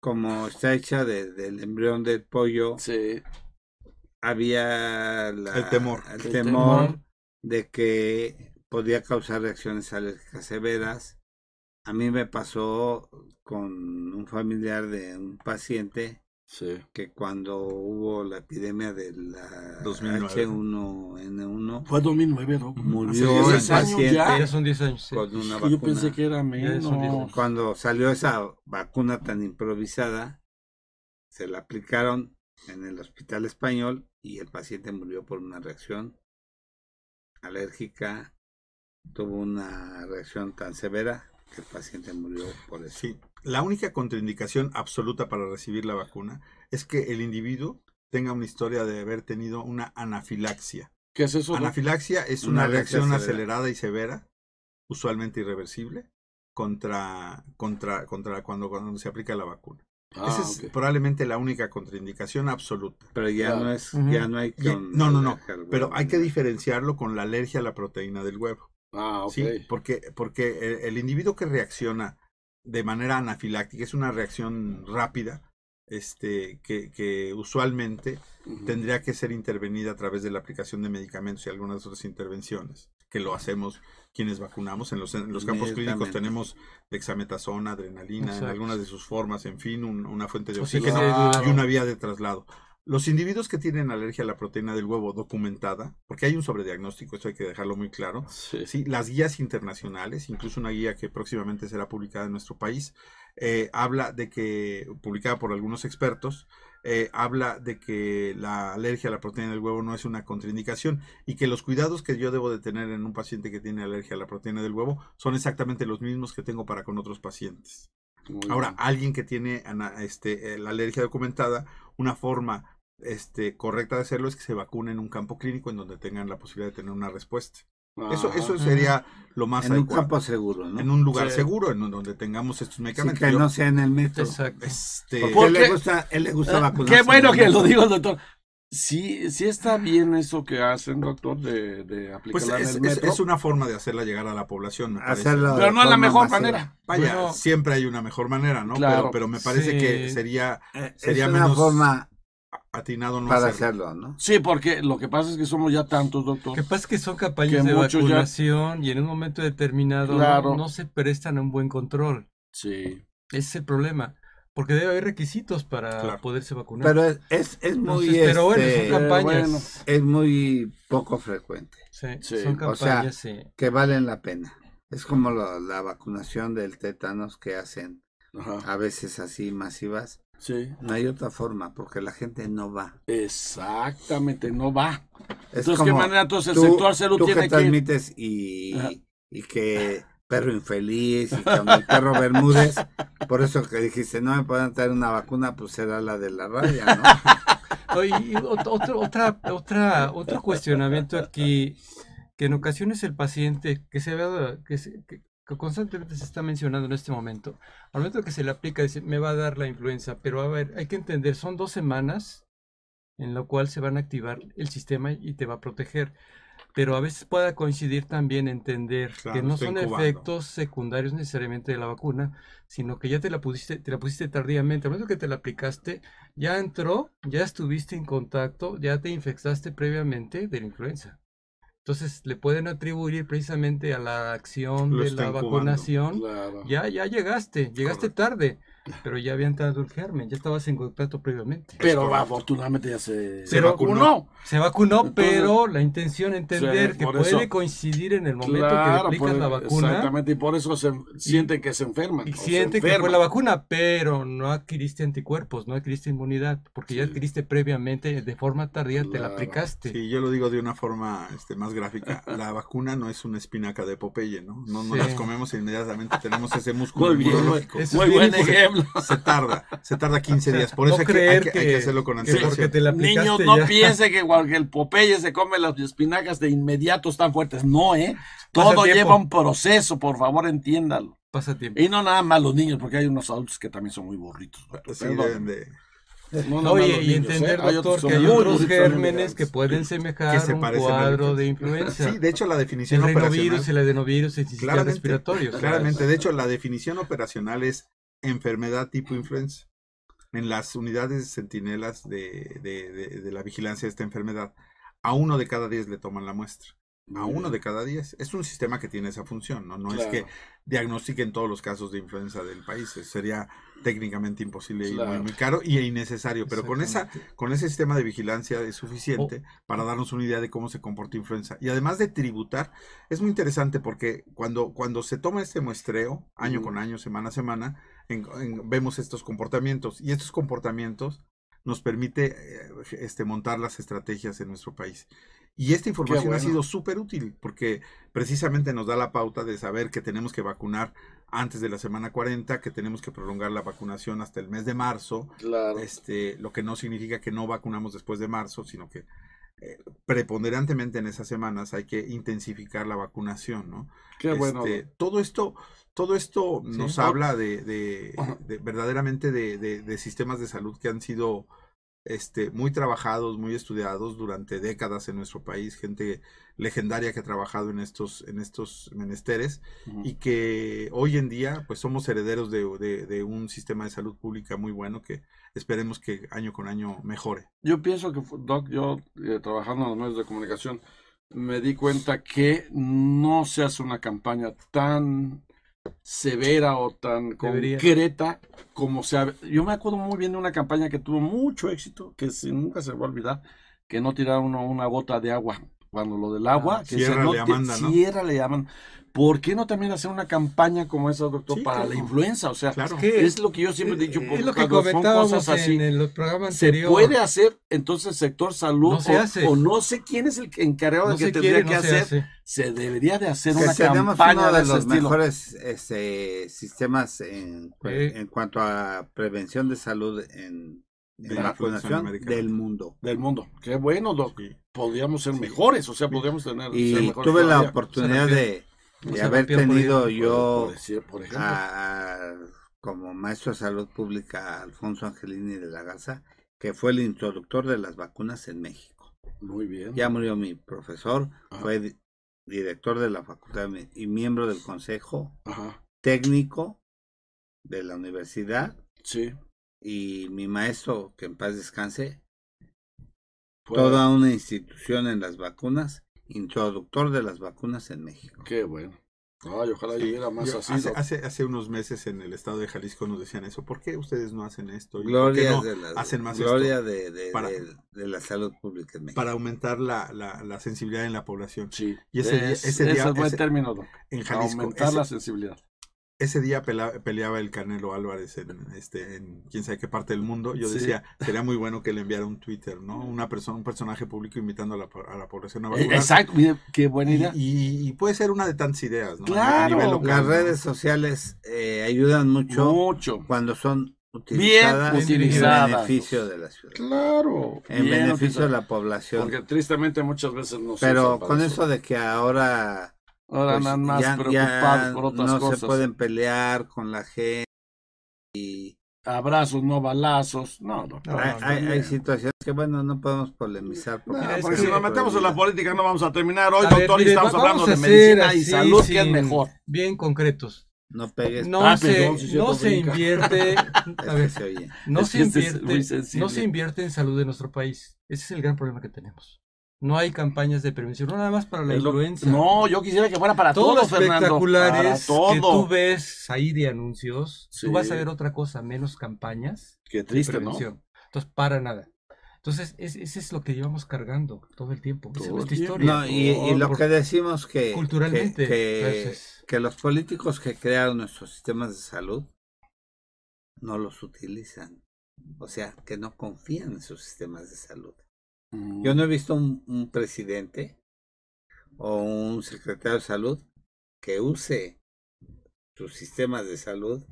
B: como está hecha de- del embrión del pollo,
D: Sí.
B: había la-
E: El temor.
B: el
D: El
B: temor
D: temor.
B: de que podía causar reacciones alérgicas severas. A mí me pasó con un familiar de un paciente
D: Sí.
B: que cuando hubo la epidemia de la
E: 2009.
B: H1N1
D: Fue 2009, ¿no?
B: murió el
E: 10 años
B: paciente
D: ya.
C: Ya son 10 años. sí.
B: con una
D: Yo
B: vacuna.
D: pensé que era menos.
B: Cuando salió esa vacuna tan improvisada, se la aplicaron en el hospital español y el paciente murió por una reacción alérgica. Tuvo una reacción tan severa que el paciente murió por eso.
E: Sí. La única contraindicación absoluta para recibir la vacuna es que el individuo tenga una historia de haber tenido una anafilaxia.
D: ¿Qué es eso?
E: Anafilaxia es
B: Una
E: reacción acelerada y severa, usualmente irreversible, contra, contra, contra cuando, cuando se aplica la vacuna.
D: Ah,
E: Esa es probablemente la única contraindicación absoluta.
B: Pero ya
D: Claro.
B: no es, ya no hay con
E: no, no, no, Pero hay que diferenciarlo con la alergia a la proteína del huevo.
D: Ah, ok.
E: ¿sí? Porque, porque el, el individuo que reacciona de manera anafiláctica es una reacción rápida, este, que, que usualmente tendría que ser intervenida a través de la aplicación de medicamentos y algunas otras intervenciones, que lo hacemos quienes vacunamos. En los, en los campos clínicos tenemos dexametasona, adrenalina, en algunas de sus formas, en fin, un- una fuente de
C: que
E: oxígeno y una vía de traslado. Los individuos que tienen alergia a la proteína del huevo documentada, porque hay un sobrediagnóstico, esto hay que dejarlo muy claro,
D: Sí.
E: Sí, las guías internacionales, incluso una guía que próximamente será publicada en nuestro país, eh, habla de que, publicada por algunos expertos, eh, habla de que la alergia a la proteína del huevo no es una contraindicación y que los cuidados que yo debo de tener en un paciente que tiene alergia a la proteína del huevo son exactamente los mismos que tengo para con otros pacientes.
D: Muy
E: Ahora,
D: bien.
E: alguien que tiene este, eh, la alergia documentada, una forma este, correcta de hacerlo es que se vacune en un campo clínico en donde tengan la posibilidad de tener una respuesta. Eso,
D: Ah,
E: eso sería lo más
B: En un
E: adecuado.
B: campo seguro, ¿no?
E: en un lugar
D: Sí.
E: seguro, en donde tengamos estos
B: Sí,
E: medicamentos.
B: que
E: Yo-
B: no sea en el metro.
C: Exacto.
E: este,
B: Porque
D: ¿Por
B: él
D: qué?
B: le gusta, él le gusta
D: Eh,
B: vacunarse.
D: Qué bueno que lo digo, doctor. Sí, sí está bien eso que hacen, doctor, de, de
E: pues es,
D: en el
E: es-
D: metro.
E: es una forma de hacerla llegar a la población. me parece.
B: Hacerlo
D: Pero no es la mejor manera.
E: Vaya, siempre hay una mejor manera, ¿no?
D: Claro.
E: Pero, pero me parece
C: Sí.
E: que sería
B: Eh,
E: Sería
B: es una
E: menos
B: forma
E: atinado no
B: para
E: hacerlo.
B: hacerlo, ¿no?
D: Sí, porque lo que pasa es que somos ya tantos, doctor.
C: Lo que pasa es que son campañas
D: Que
C: de
D: ya-
C: vacunación y en un momento determinado
D: Claro.
C: no, no se prestan a un buen control.
D: Sí.
C: Ese es el problema. Porque debe haber requisitos para
E: Claro.
C: poderse vacunar.
B: Pero es, es, es muy,
C: Entonces, pero bueno,
B: este,
C: son campañas.
D: bueno.
B: es muy poco frecuente,
C: Sí,
D: Sí.
C: son
B: O sea,
C: campañas, sí.
B: que valen la pena. Es como lo- la vacunación del tétanos que hacen
D: Ajá.
B: a veces así masivas.
D: Sí.
B: No hay otra forma porque la gente no va.
D: Exactamente, no va.
B: Es
D: Entonces, ¿qué manera entonces el
B: tú-
D: sector salud
B: tú
D: tiene
B: que
D: que
B: transmites y, y que perro infeliz y con el perro Bermúdez, por eso que dijiste, no me pueden traer una vacuna, pues será la de la raya, ¿no?
C: Y ot- otro, otra, otra, otro cuestionamiento aquí, que en ocasiones el paciente, que se ve, que, se- que- que constantemente se está mencionando en este momento, al momento que se le aplica, dice, me va a dar la influenza, pero a ver, hay que entender, son dos semanas en lo cual se van a activar el sistema y te va a proteger. Pero a veces pueda coincidir también entender
E: Claro,
C: que no son
E: incubando.
C: efectos secundarios necesariamente de la vacuna, sino que ya te la pusiste, te la pusiste tardíamente. Al momento que te la aplicaste, ya entró, ya estuviste en contacto, ya te infectaste previamente de la influenza. Entonces le pueden atribuir precisamente a la acción
E: Lo
C: de la vacunación.
D: Claro.
C: Ya, ya llegaste, llegaste tarde, pero ya había entrado el germen, ya estabas en contacto previamente.
D: Pero afortunadamente ya se,
E: Se vacunó.
D: vacunó.
C: Se vacunó,
D: Entonces-
C: pero la intención entender que puede
D: eso-
C: coincidir en el momento
D: Claro,
C: que le aplicas
D: pues,
C: la vacuna
D: Exactamente, y por eso se sienten que se enferman.
C: y
D: o se
C: siente que fue la vacuna, pero no adquiriste anticuerpos, no adquiriste inmunidad, porque ya adquiriste previamente de forma tardía, te la aplicaste.
E: Sí, yo lo digo de una forma este, más gráfica. La vacuna no es una espinaca de Popeye, ¿no? No nos
C: Sí.
E: las comemos e inmediatamente tenemos ese músculo
D: Muy bien, muy, buen
C: importante.
E: Se tarda, se tarda 15
C: O sea,
E: días. Por
C: no
E: eso hay que, hay
C: creer
E: que- hay que hacerlo con
C: que
E: antelación.
C: te la aplicaste
D: Niños, no
C: ya.
D: piensen que que el Popeye se come las espinacas de inmediato están fuertes. No, ¿eh?
C: Pasa
D: Todo
C: tiempo.
D: lleva un proceso, por favor, entiéndalo.
C: pasatiempo.
D: Y no nada más los niños, porque hay unos adultos que también son muy burritos.
E: Sí, de-
D: No
C: Oye, y
D: niños,
C: entender,
D: ¿eh? Hay
C: doctor,
D: otros
C: que hay otros gérmenes que pueden
E: que
C: semejar
E: se
C: un cuadro de influenza.
E: Sí, de hecho la definición
C: el
E: operacional.
C: rinovirus, el adenovirus, el sistema
E: Claramente,
C: respiratorio. o sea,
E: claramente. De hecho, la definición operacional es enfermedad tipo influenza. En las unidades centinelas de, de- de- de la vigilancia de esta enfermedad, a uno de cada diez le toman la muestra. A uno de cada diez. Es un sistema que tiene esa función, ¿no? No es que diagnostiquen todos los casos de influenza del país. Sería técnicamente imposible y muy,
D: Claro.
E: muy caro y innecesario. Pero con esa, con ese sistema de vigilancia es suficiente para darnos una idea de cómo se comporta influenza. Y además de tributar, es muy interesante porque cuando, cuando se toma este muestreo, año con año, semana a semana, en- en- vemos estos comportamientos. Y estos comportamientos nos permite eh, este, montar las estrategias en nuestro país. Y esta información ha
D: bueno.
E: sido súper útil porque precisamente nos da la pauta de saber que tenemos que vacunar antes de la semana 40, que tenemos que prolongar la vacunación hasta el mes de marzo,
D: Claro.
E: este, lo que no significa que no vacunamos después de marzo, sino que eh, preponderantemente en esas semanas hay que intensificar la vacunación, ¿no?
D: Qué bueno.
E: Este, todo esto, todo esto nos
C: Oh.
E: habla de, de-
D: Ajá.
E: de- verdaderamente de, sistemas de salud que han sido este, muy trabajados, muy estudiados durante décadas en nuestro país, gente legendaria que ha trabajado en estos, en estos menesteres y que hoy en día pues somos herederos de, un sistema de salud pública muy bueno que esperemos que año con año mejore.
D: Yo pienso que, Doc, yo eh, trabajando en los medios de comunicación, me di cuenta que no se hace una campaña tan severa o tan
C: Debería.
D: concreta como se ha... Yo me acuerdo muy bien de una campaña que tuvo mucho éxito, que nunca se va a olvidar, que no tiraba uno una gota de agua. Cuando lo del agua,
C: Ah,
D: que
E: Sierra
D: se no
E: le Amanda, ¿no?
D: Sierra le llaman. ¿Por qué no también hacer una campaña como esa, doctor,
E: Sí,
D: para la
E: claro.
D: influenza? O sea,
E: Claro.
C: que-
D: es lo que yo siempre he dicho.
C: es lo que comentábamos
D: cosas así,
C: en el programa
D: ¿Se
C: anterior.
D: puede hacer entonces sector salud
C: No se
D: o,
C: hace.
D: o no sé quién es el que- encargado
C: no
D: de que
C: se
D: tendría
C: quiere,
D: que
C: no se
D: hacer?
C: hace.
D: Se debería de hacer
B: que
D: una
B: tenemos
D: campaña
B: uno
D: de
B: de los
D: estilo.
B: mejores este, sistemas en,
C: Sí.
B: en cuanto a prevención de salud en,
E: De la
B: vacunación
E: americana.
B: del mundo.
D: del mundo. Qué bueno, Doc.
E: Sí.
D: Podríamos ser
E: Sí.
D: mejores, o sea, podríamos tener. ser
B: Y
D: mejores
B: tuve la oportunidad de,
C: No
B: de
C: se
B: haber tenido yo
D: Por decir, por ejemplo.
B: a- como maestro de salud pública Alfonso Angelini de la Garza, que fue el introductor de las vacunas en México.
D: Muy bien.
B: Ya murió mi profesor,
D: Ajá.
B: fue di- director de la facultad y miembro del consejo
D: Ajá.
B: técnico de la universidad
D: Sí.
B: Y mi maestro, que en paz descanse,
D: Fue-
B: toda una institución en las vacunas, introductor de las vacunas en México.
D: Qué bueno. Ay, ojalá
E: Sí,
D: hubiera más
E: yo-
D: así.
E: hace, hace, hace unos meses en el estado de Jalisco nos decían eso. ¿Por qué ustedes no hacen esto? ¿Y por qué
B: Gloria,
E: no
B: de la,
E: hacen más
B: gloria
E: esto?
B: de, de-
E: Para-
B: de- de la salud pública en México.
E: Para aumentar la, la, la sensibilidad en la población.
D: Sí.
E: Y ese día-
D: Es-
E: ese día-
D: ese es buen
E: ese-
D: término, Doc.
E: En Jalisco.
D: Aumentar
E: ese-
D: la sensibilidad.
E: Ese día peleaba el Canelo Álvarez en, este, en quién sabe qué parte del mundo. Yo
D: Sí.
E: decía, sería muy bueno que le enviara un Twitter, ¿no? Una persona, un personaje público invitando a la, a la población a
D: Eh,
E: vacunar.
D: Exacto, mire, qué buena
E: Y,
D: idea.
E: y- y puede ser una de tantas ideas, ¿no? A
D: Claro.
E: nivel local,
B: Las redes sociales eh, ayudan mucho
D: Mucho.
B: cuando son utilizadas en
D: utilizadas.
B: beneficio de la ciudad,
D: Claro.
B: en
D: bien
B: beneficio
D: utilizado.
B: de la población.
D: Porque tristemente muchas veces no se
B: Pero con eso de que ahora
D: Ahora
B: pues,
D: andan más
B: ya-
D: preocupados
B: ya
D: por otras
B: no
D: cosas.
B: se pueden pelear con la gente y
D: Abrazos, no balazos. No, no.
C: No,
B: hay,
C: no,
B: hay-
C: no.
B: hay situaciones que bueno no podemos polemizar porque,
D: No, si nos metemos en la política no vamos a terminar. Hoy,
C: A ver,
D: doctor, y estamos hablando de medicina y salud.
C: Bien concretos.
B: no pegues
C: No
D: Ah,
C: se,
D: perdón, si
C: no
D: cierto,
C: se
D: brinca.
C: invierte,
B: es
C: a ver,
B: se oye.
C: no
D: Es
C: se
D: este es
C: invierte, no se invierte en salud de nuestro país. Ese es el gran problema que tenemos. No hay campañas de prevención, no nada más para la influenza.
D: No, yo quisiera que fuera para
C: todos
D: todos,
C: los
D: Fernando.
C: espectaculares
D: Para
C: que
D: todo.
C: tú ves ahí de anuncios,
D: Sí.
C: tú vas a ver otra cosa, menos campañas
D: Qué
C: de
D: triste, ¿no?
C: prevención. Entonces, para nada. Entonces, es, ese es lo que llevamos cargando todo el tiempo. Es nuestra historia.
B: No, y, y lo
C: Por-
B: que decimos que,
C: culturalmente,
B: que, que- que los políticos que crearon nuestros sistemas de salud no los utilizan. O sea, que no confían en sus sistemas de salud.
D: Mm.
B: Yo no he visto un, un presidente o un secretario de salud que use sus sistemas de salud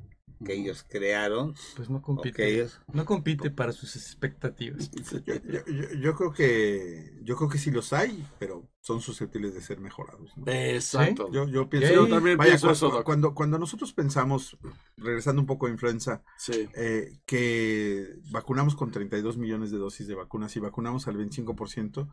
B: que ellos crearon.
C: Pues no compite.
B: que ellos...
C: No compite para sus expectativas.
E: Yo, yo, yo, creo que yo creo que sí los hay, pero son susceptibles de ser mejorados. ¿no?
D: Exacto.
E: Yo, yo pienso,
D: Yo también
E: vaya,
D: pienso eso,
E: cuando, cuando nosotros pensamos, regresando un poco a influenza,
D: Sí.
E: eh, que vacunamos con 32 millones de dosis de vacunas y vacunamos al 25%,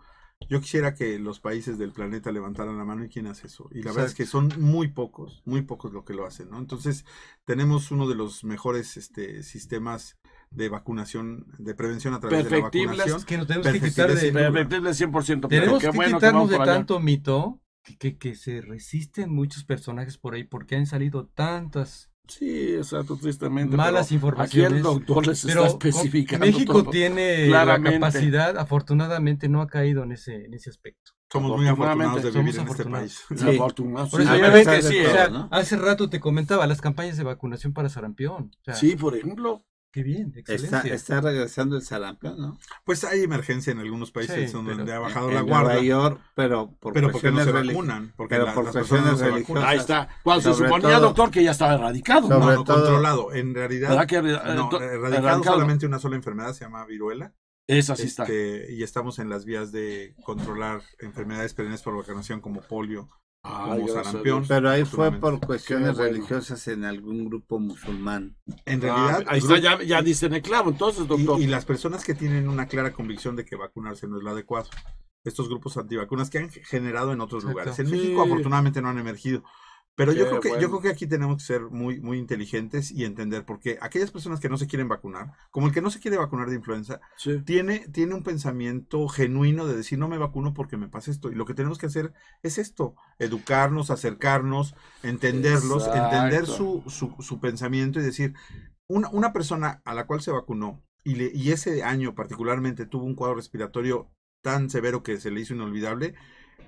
E: yo quisiera que los países del planeta levantaran la mano y quién hace eso. Y la verdad es que son muy pocos, muy pocos lo que lo hacen, ¿no? Entonces, tenemos uno de los mejores este, sistemas de vacunación, de prevención a través de la vacunación.
C: Que nos tenemos que quitar de...
E: sin duda.
D: Perfectible 100%. pero
C: Tenemos
D: qué
C: que
D: bueno
C: quitarnos de tanto mito que, que, que se resisten muchos personajes por ahí porque han salido tantas
D: Sí, exacto, tristemente.
C: malas
D: pero
C: informaciones.
D: Aquí el doctor les
C: Pero
D: está especificando
C: México
D: todo.
C: tiene
D: claramente.
C: la capacidad, afortunadamente no ha caído en ese, en ese aspecto.
E: Somos muy afortunados de vivir en este
C: afortunados.
E: país.
B: Sí.
D: Afortunados.
C: Por eso
B: Sí,
C: ya
B: a
C: ven
B: pesar
C: que
B: de
C: sí,
B: todo,
C: o sea,
B: ¿no?
C: hace rato te comentaba las campañas de vacunación para sarampión. O sea,
D: Sí, por ejemplo.
C: Qué bien,
B: Está,
C: excelente.
B: está regresando el sarampión, ¿no?
E: Pues hay emergencia en algunos países
C: Sí,
E: donde
C: pero-
E: ha bajado
B: en
E: la
B: Nueva
E: guardia.
B: York, pero por
E: Pero porque no se vacunan. Porque
B: pero
E: la-
B: por
E: las personas no
B: religiosas.
E: vacunan.
D: Ahí está. Cuando se suponía,
B: todo-
D: doctor, que ya estaba erradicado.
E: No, no,
B: todo-
E: controlado. En realidad,
D: ¿Verdad que eh,
E: no, erradicado? solamente una sola enfermedad, se llama viruela.
D: Esa sí está.
E: Este, y estamos en las vías de controlar enfermedades perennes por vacunación como polio.
D: Ay,
E: como sarampión.
B: Pero ahí fue por cuestiones
D: bueno.
B: religiosas en algún grupo musulmán.
E: En
D: Ah,
E: realidad,
D: ahí está, ya, ya dicen el clavo, entonces, doctor.
E: y, y las personas que tienen una clara convicción de que vacunarse no es lo adecuado. Estos grupos antivacunas que han generado en otros
C: Exacto.
E: lugares. En
D: Sí.
E: México afortunadamente no han emergido. Pero yo creo que
D: bueno.
E: yo creo que aquí tenemos que ser muy muy inteligentes y entender porque aquellas personas que no se quieren vacunar, como el que no se quiere vacunar de influenza,
D: Sí.
E: tiene, tiene un pensamiento genuino de decir no me vacuno porque me pasa esto. Y lo que tenemos que hacer es esto, educarnos, acercarnos, entenderlos, entender su, su, su pensamiento y decir, una, una persona a la cual se vacunó y, le, y ese año particularmente tuvo un cuadro respiratorio tan severo que se le hizo inolvidable,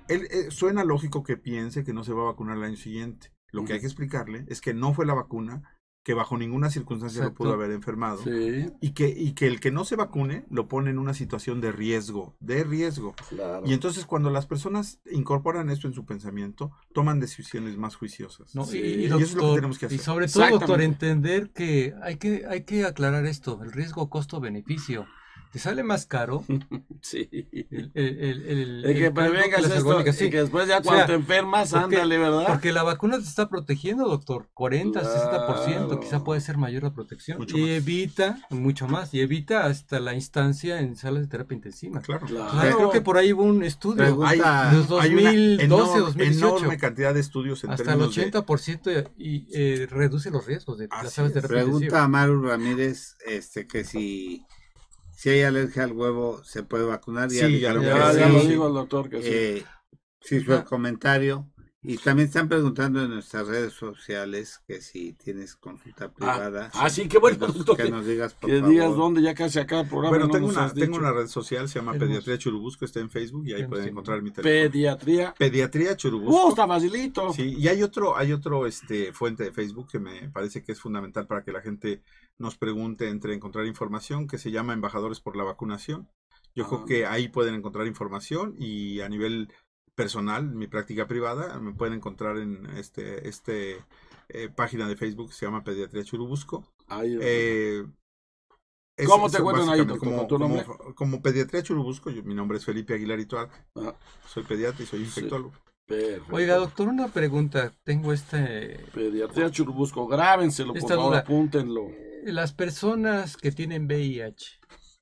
E: él, eh, suena lógico que piense que no se va a vacunar el año siguiente. Lo que hay que explicarle es que no fue la vacuna, que bajo ninguna circunstancia lo
C: Exacto.
E: pudo haber enfermado
D: Sí,
E: y que, y que el que no se vacune lo pone en una situación de riesgo, de riesgo.
D: claro.
E: Y entonces cuando las personas incorporan esto en su pensamiento, toman decisiones más juiciosas.
C: ¿no?
D: Sí.
C: Y, y
E: Y eso es lo que tenemos que
C: y
E: hacer.
C: sobre todo, doctor, entender que hay que, hay que aclarar esto, el riesgo costo-beneficio. Te sale más caro
D: Sí.
C: el, el, el, el-
D: El que prevengas
C: las
D: esto
C: sí.
D: y que después ya
C: O
D: cuando
C: sea,
D: te enfermas,
C: porque-
D: ándale, ¿verdad?
C: Porque la vacuna te está protegiendo, doctor. 40, 60%,
D: Claro.
C: quizá puede ser mayor la protección.
E: Mucho
C: y
E: más.
C: evita, mucho más, y evita hasta la instancia en salas de terapia intensiva.
E: Claro.
D: Claro.
C: Creo que por ahí hubo un estudio.
B: Pregunta-
E: Hay, una
C: 2012,
E: enorme,
C: 2018.
E: enorme cantidad de estudios en
C: hasta el
E: términos de-
C: 80% y eh, reduce los riesgos de las salas de
E: es.
C: terapia
B: Pregunta
C: intensiva.
B: a Maru Ramírez este, que si, si hay alergia al huevo, ¿se puede vacunar?
E: Sí, ya sí,
D: ya lo digo al doctor que sí.
B: Eh, sí, su
C: Ah.
B: comentario. Y también están preguntando en nuestras redes sociales que si tienes consulta privada.
D: ah, sí, qué bueno,
B: que nos, que digas, por
D: que
B: favor.
D: digas dónde ya casi acá el programa.
E: Bueno,
D: no
E: tengo una, tengo una red social, se llama
C: Hermoso.
E: Pediatría Churubusco, está en Facebook y ahí
C: Hermoso.
E: pueden encontrar mi teléfono.
D: Pediatría.
E: Pediatría
D: ¡Uh,
E: Churubusco.
D: está facilito!
E: Sí, y hay otro, hay otro este, fuente de Facebook que me parece que es fundamental para que la gente nos pregunte entre encontrar información, que se llama Embajadores por la Vacunación. Yo
D: Ah.
E: creo que ahí pueden encontrar información y a nivel personal, mi práctica privada, me pueden encontrar en este, este eh, página de Facebook que se llama Pediatría Churubusco.
D: Ahí,
E: Eh, es-
D: ¿Cómo te encuentran ahí?
E: Como,
D: ¿Tu nombre?
E: como- como Pediatría Churubusco, yo- mi nombre es Felipe Aguilar Ituarde,
D: Ah,
E: soy pediatra y soy
D: Sí.
E: infectólogo.
D: perfecto.
C: Oiga, doctor, una pregunta. Tengo este...
D: Pediatría Churubusco, grábenselo, por
C: Esta
D: favor,
C: duda.
D: apúntenlo.
C: Las personas que tienen VIH,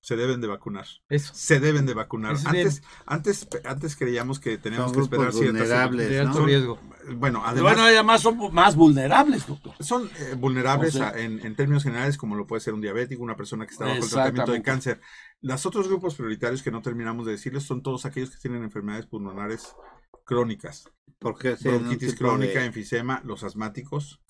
E: Se deben de vacunar.
C: eso.
E: Se deben de vacunar.
C: Eso.
E: Antes, antes, antes creíamos que teníamos
B: Son
E: que esperar ciertas
B: vulnerables,
C: De alto
B: ¿no?
C: riesgo.
E: Bueno, además
D: bueno, además son más vulnerables, doctor.
E: son eh, vulnerables
D: O sea-
E: a- en, en términos generales, como lo puede ser un diabético, una persona que está bajo el tratamiento de cáncer. Los otros grupos prioritarios que no terminamos de decirles son todos aquellos que tienen enfermedades pulmonares crónicas,
B: Porque
E: bronquitis crónica,
B: de-
E: enfisema, los asmáticos.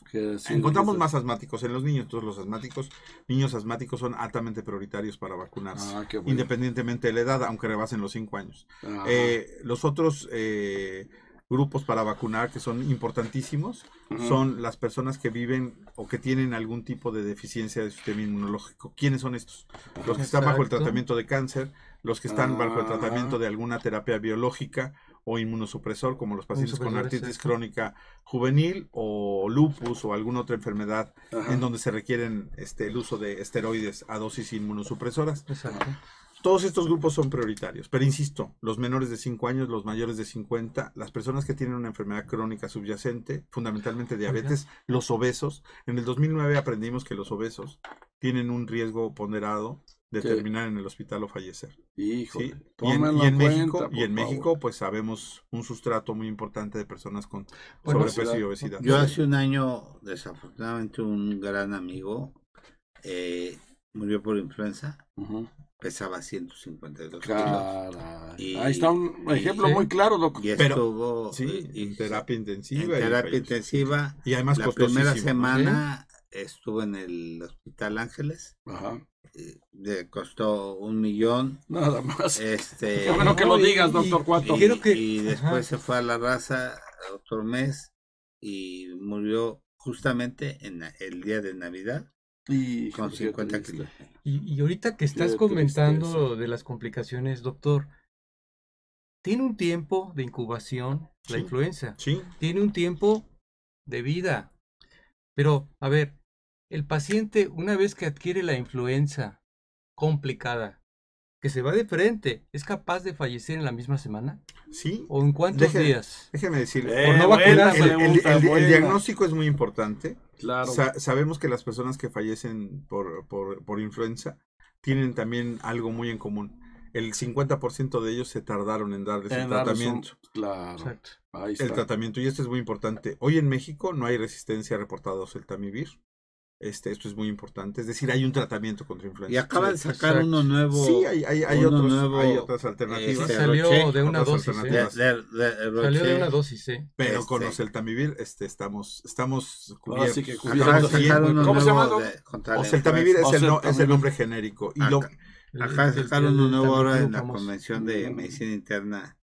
E: Encontramos más asmáticos en los niños, entonces los asmáticos, niños asmáticos son altamente prioritarios para vacunarse,
D: Ah, qué bueno.
E: independientemente de la edad, aunque rebasen los 5 años. Eh, los otros eh, grupos para vacunar que son importantísimos son las personas que viven o que tienen algún tipo de deficiencia del sistema inmunológico. ¿Quiénes son estos? Los que están bajo el tratamiento de cáncer, los que están bajo el tratamiento de alguna terapia biológica o inmunosupresor, como los pacientes con artritis crónica juvenil o lupus o alguna otra enfermedad en donde se requieren este, el uso de esteroides a dosis inmunosupresoras. Exacto. Todos estos grupos son prioritarios, pero insisto, los menores de 5 años, los mayores de 50, las personas que tienen una enfermedad crónica subyacente, fundamentalmente diabetes, los obesos. En el 2009 aprendimos que los obesos tienen un riesgo ponderado de terminar en el hospital o fallecer.
D: Hijo,
E: ¿sí? y, en, México, y en México, pues sabemos un sustrato muy importante de personas con sobrepeso y obesidad.
B: Yo hace un año, desafortunadamente, un gran amigo eh, murió por influenza. Pesaba 152 kilos.
D: Y, Ahí está un ejemplo muy claro, doctor.
B: Y estuvo
E: sí, en terapia intensiva.
B: En terapia intensiva.
E: Y además
B: la primera semana estuvo en el Hospital Ángeles. Ajá. Le costó un millón.
D: Nada más.
B: Este,
D: Qué bueno que lo digas, doctor Cuatro.
B: Y, después se fue a la raza otro mes y murió justamente en el día de Navidad. Y con 50 kilos.
C: Y, ahorita que estás comentando de las complicaciones, doctor, tiene un tiempo de incubación la influenza.
E: Sí.
C: Tiene un tiempo de vida. Pero, a ver, el paciente, una vez que adquiere la influenza complicada, que se va de frente, ¿es capaz de fallecer en la misma semana?
E: Sí.
C: ¿O en cuántos días?
E: Déjeme decirle, el, diagnóstico es muy importante. Claro. sabemos que las personas que fallecen por, por, por influenza tienen también algo muy en común. El 50% de ellos se tardaron en darles el tratamiento.
D: claro. Exacto.
E: El tratamiento, y esto es muy importante. Hoy en México no hay resistencia reportada al Tamivir. Este, esto es muy importante. Es decir, hay un tratamiento contra influenza.
B: Y acaba de sacar uno nuevo.
E: Sí, hay, hay, hay, otros, nuevo, hay otras alternativas.
C: salió de una dosis. ¿eh? salió de una dosis, sí.
E: Pero este. con los Celtamivir este, estamos, estamos
D: cubiertos. Así que cubiertos. ¿Cómo se llama?
E: O Celtamivir es, el, no, es el nombre genérico. Y lo,
B: Acá sacaron uno nuevo ahora en la Convención de Medicina Interna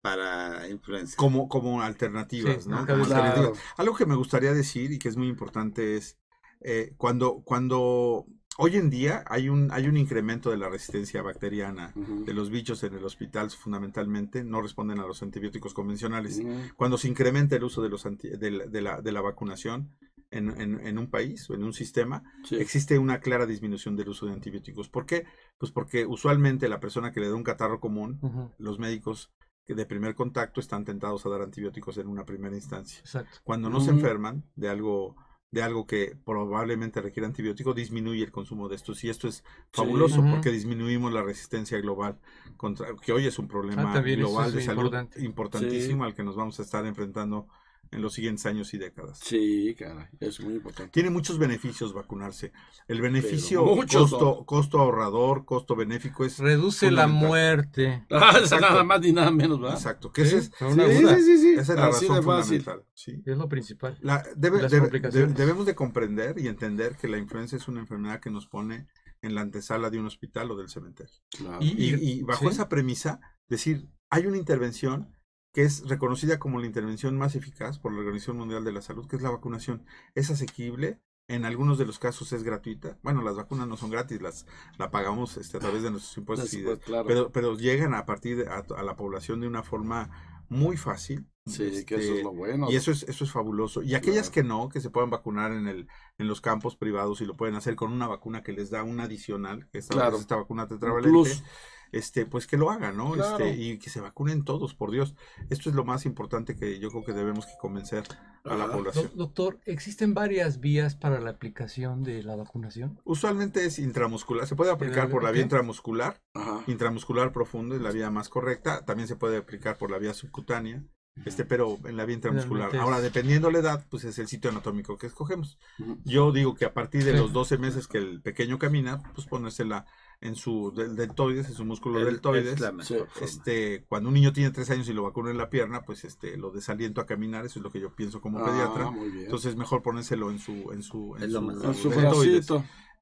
B: para influenza.
E: Como, como alternativas, ¿no? Como alternativas. Algo que me gustaría decir y que es muy importante es eh, cuando, cuando hoy en día hay un, hay un incremento de la resistencia bacteriana de los bichos en el hospital fundamentalmente, no responden a los antibióticos convencionales. Cuando se incrementa el uso de, los de, la, de, la, vacunación en, en, un país o en un sistema, existe una clara disminución del uso de antibióticos. ¿Por qué? Pues porque usualmente la persona que le da un catarro común, los médicos que de primer contacto están tentados a dar antibióticos en una primera instancia. Cuando no se enferman de algo de algo que probablemente requiere antibiótico, disminuye el consumo de estos. Y esto es fabuloso porque disminuimos la resistencia global, contra que hoy es un problema ah, global de salud importantísimo al que nos vamos a estar enfrentando en los siguientes años y décadas.
D: Sí, cara, es muy importante.
E: Tiene muchos beneficios vacunarse. El beneficio costo, costo ahorrador, costo benéfico es
C: reduce la muerte.
D: Ah, nada más ni nada menos, ¿verdad?
E: Exacto, que sí, es, sí, esa es la razón fundamental.
C: Es lo principal.
E: debemos de comprender y entender que la influenza es una enfermedad que nos pone en la antesala de un hospital o del cementerio. Y, y, bajo esa premisa, decir, hay una intervención que es reconocida como la intervención más eficaz por la Organización Mundial de la Salud, que es la vacunación. Es asequible, en algunos de los casos es gratuita. Bueno, las vacunas no son gratis, las la pagamos este, a través de nuestros impuestos, pero, pero llegan a partir de, a, la población de una forma muy fácil.
D: Sí, que eso es lo este, bueno.
E: Y eso es, eso es fabuloso. Y aquellas que no, que se puedan vacunar en el, en los campos privados y lo pueden hacer con una vacuna que les da un adicional, que esta, esta vacuna tetravalente este, pues que lo hagan, ¿no? Este, y que se vacunen todos, por Dios. Esto es lo más importante que yo creo que debemos que convencer a la población.
C: Doctor, ¿existen varias vías para la aplicación de la vacunación?
E: Usualmente es intramuscular, se puede aplicar por la vía intramuscular, intramuscular profundo es la vía más correcta, también se puede aplicar por la vía subcutánea. Este, pero en la vía intramuscular. Ahora, dependiendo la edad, pues es el sitio anatómico que escogemos. Yo digo que a partir de los 12 meses que el pequeño camina, pues ponérsela en su deltoides, en su músculo deltoides. este, cuando un niño tiene tres años y lo vacuna en la pierna, pues este, lo desaliento a caminar, eso es lo que yo pienso como ah, pediatra. Entonces mejor ponérselo en su, en su, en su, deltoides,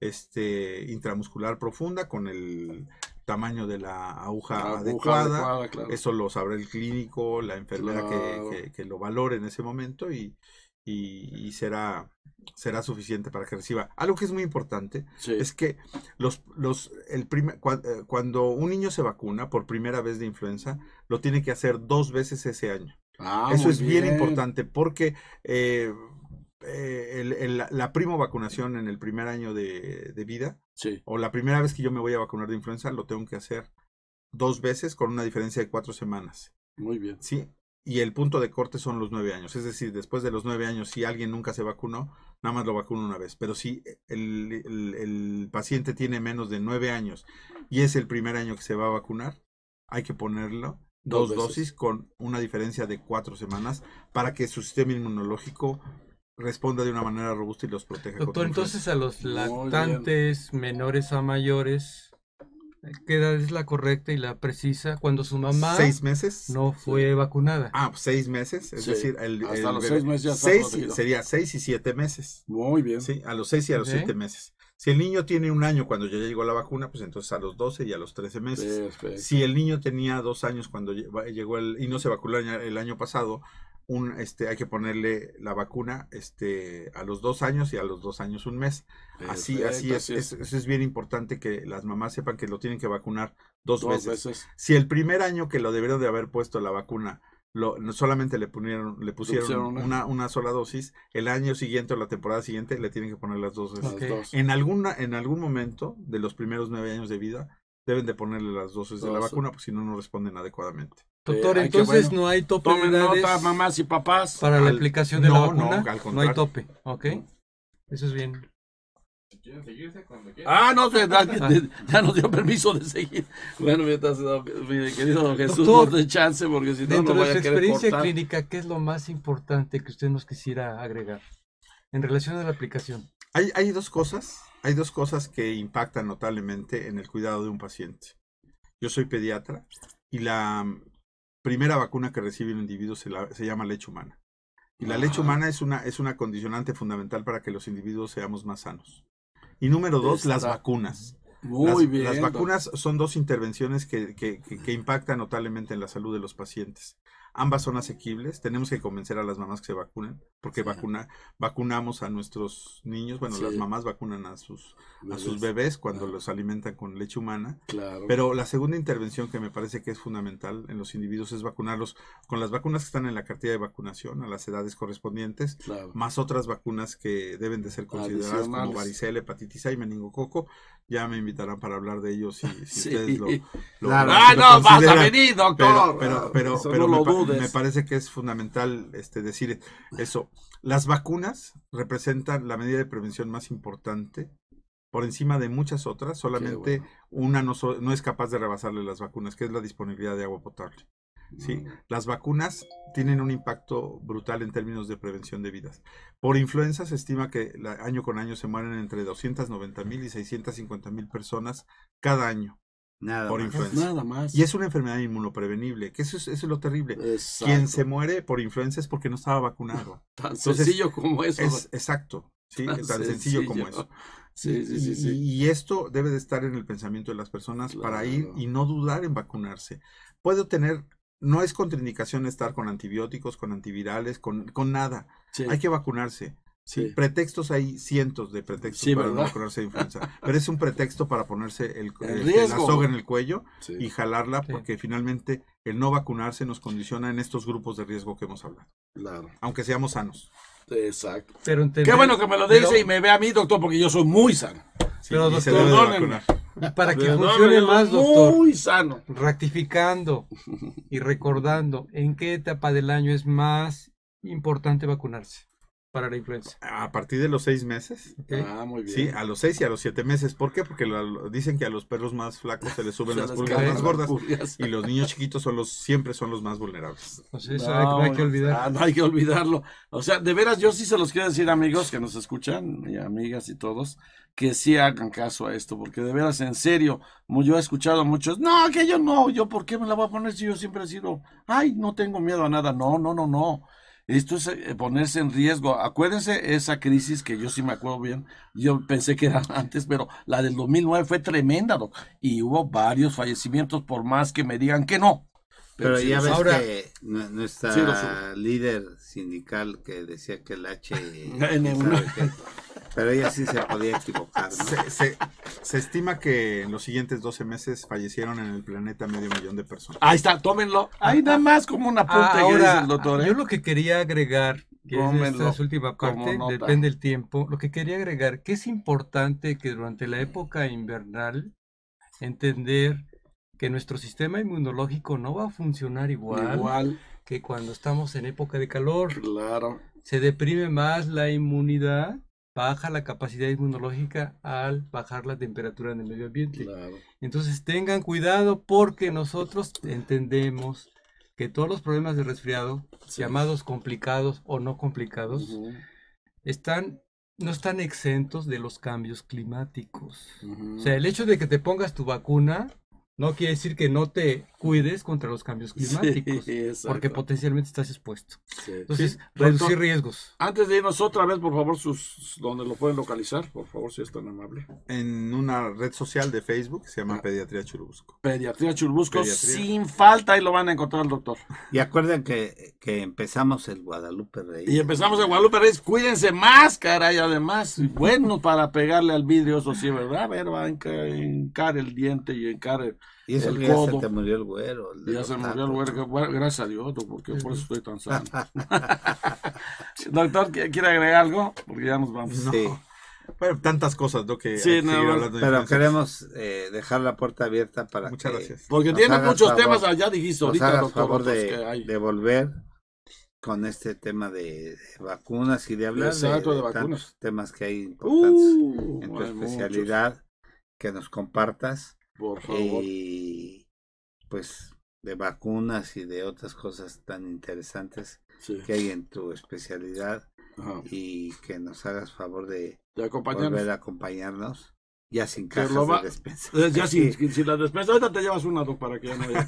E: este, intramuscular profunda con el tamaño de la aguja, adecuada. Eso lo sabrá el clínico, la enfermera que, que, lo valore en ese momento y, y, será, será suficiente para que reciba. Algo que es muy importante
D: Sí.
E: es que los, los, el primer, eh, cuando un niño se vacuna por primera vez de influenza, lo tiene que hacer dos veces ese año.
D: Ah,
E: Eso es bien, importante porque eh, eh, el- el- la primo vacunación en el primer año de, de vida
D: Sí.
E: o la primera vez que yo me voy a vacunar de influenza lo tengo que hacer dos veces con una diferencia de cuatro semanas.
D: Muy bien.
E: ¿sí? Y el punto de corte son los nueve años. Es decir, después de los nueve años, si alguien nunca se vacunó, nada más lo vacuna una vez. Pero si el, el- el paciente tiene menos de nueve años y es el primer año que se va a vacunar, hay que ponerlo
D: Dos
E: dosis con una diferencia de cuatro semanas para que su sistema inmunológico responda de una manera robusta y los proteja
C: Doctor,
E: contra
C: entonces a los lactantes menores a mayores, ¿qué edad es la correcta y la precisa cuando su mamá
E: seis meses.
C: no fue vacunada?
E: Ah, pues, seis meses, es
D: Sí.
E: decir, el,
D: Hasta
E: el
D: los
E: bebé-
D: seis meses ya está
E: seis
D: protegido.
E: sería seis y siete meses.
D: Muy bien.
E: Sí, a los 6 y a los. 7 meses. Si el niño tiene un año cuando ya llegó la vacuna, pues entonces a los 12 y a los 13 meses.
D: Perfecto.
E: Si el niño tenía dos años cuando llegó el, y no se vacunó el año, el año pasado, un, este, hay que ponerle la vacuna este, a los dos años y a los dos años un mes. Así, así es, es. Eso es bien importante que las mamás sepan que lo tienen que vacunar dos,
D: Dos
E: veces.
D: veces.
E: Si el primer año que lo debieron de haber puesto la vacuna, lo, no solamente le pusieron, le pusieron
D: pusieron una.
E: una, sola dosis, el año siguiente o la temporada siguiente le tienen que poner las dos veces. En, alguna, en algún momento de los primeros nueve años de vida deben de ponerle las dosis de la vacuna, porque si no, no responden adecuadamente.
C: Doctor, entonces
D: bueno.
C: no hay tope de
D: Tomen
C: edades
D: nota, mamás y papás.
C: para la aplicación de
E: no,
C: la
E: no,
C: vacuna.
E: al
C: No, hay tope, ¿ok? Eso es bien.
D: Ah, no, ya, ya- ya nos dio permiso de seguir. Bueno, mientras, mi querido don Jesús,
C: Doctor,
D: dé chance, porque si no,
C: Dentro
D: no
C: de su experiencia
D: cortar.
C: clínica, ¿qué es lo más importante que usted nos quisiera agregar en relación a la aplicación?
E: Hay, hay dos cosas, hay dos cosas que impactan notablemente en el cuidado de un paciente. Yo soy pediatra y la primera vacuna que recibe un individuo se, la- se llama leche humana. Y la leche humana es una, es una condicionante fundamental para que los individuos seamos más sanos. Y número dos, las vacunas.
D: Muy
E: las,
D: bien.
E: las vacunas son dos intervenciones que, que- que- que impactan notablemente en la salud de los pacientes. Ambas son asequibles. Tenemos que convencer a las mamás que se vacunen, porque
D: Sí.
E: vacuna, vacunamos a nuestros niños. Bueno,
D: Sí.
E: las mamás vacunan a sus, a sus
D: Bebés.
E: bebés cuando
D: Claro.
E: los alimentan con leche humana.
D: Claro.
E: Pero la segunda intervención que me parece que es fundamental en los individuos es vacunarlos con las vacunas que están en la cartilla de vacunación a las edades correspondientes
D: claro.
E: más otras vacunas que deben de ser consideradas como varicela, hepatitis A y meningococo. Ya me invitarán para hablar de ellos si, si
D: Sí.
E: ustedes lo, lo-
B: Claro.
D: Ah,
E: lo
D: no, vas a venir, doctor.
E: pero, pero,
D: Eso
E: pero
D: no
E: me,
D: lo
E: pa-
D: dudes.
E: me parece que es fundamental este, decir eso. Las vacunas representan la medida de prevención más importante por encima de muchas otras. Solamente
D: bueno.
E: una no, so- no es capaz de rebasarle las vacunas, que es la disponibilidad de agua potable. Sí, las vacunas tienen un impacto brutal en términos de prevención de vidas. Por influenza se estima que la- año con año se mueren entre 290 mil y 650 mil personas cada año
B: Nada
E: por
B: más.
E: influenza.
D: Nada más.
E: Y es una enfermedad inmunoprevenible, que eso es, eso es lo terrible.
D: Exacto.
E: Quien se muere por influenza es porque no estaba vacunado.
D: Tan
E: Entonces,
D: sencillo como eso.
E: Es exacto, ¿sí?
D: Tan
E: sencillo como eso.
D: Sí, sí, sí,
E: Y-
D: sí.
E: Y, esto debe de estar en el pensamiento de las personas para ir y no dudar en vacunarse. Puedo tener, no es contraindicación estar con antibióticos, con antivirales, con, con nada.
D: Sí,
E: Hay que vacunarse.
D: sí.
E: Pretextos hay cientos de pretextos
D: Sí,
E: para no
D: ¿verdad?
E: vacunarse de influenza. Pero es un pretexto para ponerse el,
D: El
E: la soga en el cuello
D: sí.
E: y jalarla
C: Sí.
E: porque finalmente el no vacunarse nos condiciona en estos grupos de riesgo que hemos hablado,
D: Claro.
E: aunque seamos sanos.
D: Exacto.
C: Pero
D: Qué bueno que me lo
C: pero-
D: dice y me ve a mí, doctor, porque yo soy muy sano.
E: Sí,
C: Pero, doctor, Para que funcione más, doctor,
D: Muy sano.
C: rectificando y recordando, ¿en qué etapa del año es más importante vacunarse para la influenza?
E: A partir de los seis meses.
D: Ah, muy bien.
E: Sí, a los seis y a los siete meses. ¿Por qué? Porque la- dicen que a los perros más flacos se les suben
D: Se
E: las pulgas más gordas
D: pulgas.
E: y los niños chiquitos son los siempre son los más vulnerables.
C: Pues eso
D: No,
C: no hay que olvidar.
D: ah, no hay que olvidarlo. O sea, de veras, yo sí se los quiero decir, amigos que nos escuchan, y amigas y todos, que sí hagan caso a esto, porque de veras, en serio, yo he escuchado a muchos, no, que yo no, yo por qué me la voy a poner si yo siempre he sido, ay, no tengo miedo a nada. No, no, no, no. Esto es eh, ponerse en riesgo. Acuérdense esa crisis que yo sí me acuerdo bien. Yo pensé que era antes, pero la del 2009 fue tremenda. Y hubo varios fallecimientos, por más que me digan que no.
B: Pero, ya ves
C: ahora-
B: que nu- nuestra
D: Sí,
B: líder sindical que decía que el H...
D: En
B: ¿sabe
D: una-?
B: Pero ella sí se podía equivocar, ¿no?
E: Se, se- se estima que en los siguientes 12 meses fallecieron en el planeta medio millón de personas.
D: Ahí está, tómenlo. Ahí nada más como un apunte
C: Ah,
D: que dice
C: ahora,
D: el doctor. ¿eh?
C: yo lo que quería agregar, que
D: Tómenlo
C: es esta última parte, depende del tiempo, lo que quería agregar, que es importante que durante la época invernal entender que nuestro sistema inmunológico no va a funcionar igual,
D: Igual,
C: que cuando estamos en época de calor.
D: claro.
C: Se deprime más la inmunidad, baja la capacidad inmunológica al bajar la temperatura en el medio ambiente.
D: Claro.
C: Entonces tengan cuidado porque nosotros entendemos que todos los problemas de resfriado,
D: Sí.
C: llamados complicados o no complicados, están, no están exentos de los cambios climáticos. O sea, el hecho de que te pongas tu vacuna no quiere decir que no te cuides contra los cambios climáticos,
D: Sí,
C: porque potencialmente estás expuesto.
D: Sí.
C: Entonces,
D: Sí,
C: reducir
D: doctor,
C: riesgos.
D: Antes de irnos otra vez, por favor, sus donde lo pueden localizar, por favor, si es tan amable.
E: En una red social de Facebook que se llama
D: Ah.
E: Pediatría Churubusco.
D: Pediatría Churubusco,
E: Pediatría.
D: sin falta, ahí lo van a encontrar el doctor.
B: Y acuerden que, que empezamos el Guadalupe Rey.
D: Y empezamos en Guadalupe Reyes, cuídense más, caray, además, bueno para pegarle al vidrio, eso sí, ¿verdad? A ver, va a enca- encar el diente y encar el-
B: Y eso
D: el
B: que ya se
D: codo.
B: te murió el güero. el
D: Ya murió el gracias a Dios, porque por eso estoy tan sano. doctor, ¿qui- ¿quiere agregar algo? Porque ya nos vamos.
E: No.
B: Sí,
E: Bueno, tantas cosas, ¿no? Que
D: Sí, no,
B: pero queremos eh, dejar la puerta abierta para
E: Muchas
B: que
E: gracias.
D: Porque tiene muchos
B: favor,
D: temas, allá dijiste ahorita,
B: hagas
D: doctor,
B: favor de,
D: que hay.
B: de volver con este tema de, de vacunas y de hablar
D: Exacto,
B: de,
D: de vacunas.
B: temas que hay importantes
D: Uh,
B: en tu
D: hay muchos.
B: especialidad que nos compartas
D: Por favor.
B: y pues de vacunas y de otras cosas tan interesantes
D: Sí.
B: que hay en tu especialidad
D: Ajá.
B: y que nos hagas favor de
D: De acompañarnos.
B: volver a acompañarnos ya sin cajas
D: lo va-
B: de despensa.
D: Eh, Ya si, si la despensa, ahorita te llevas una, doc, para que ya no haya.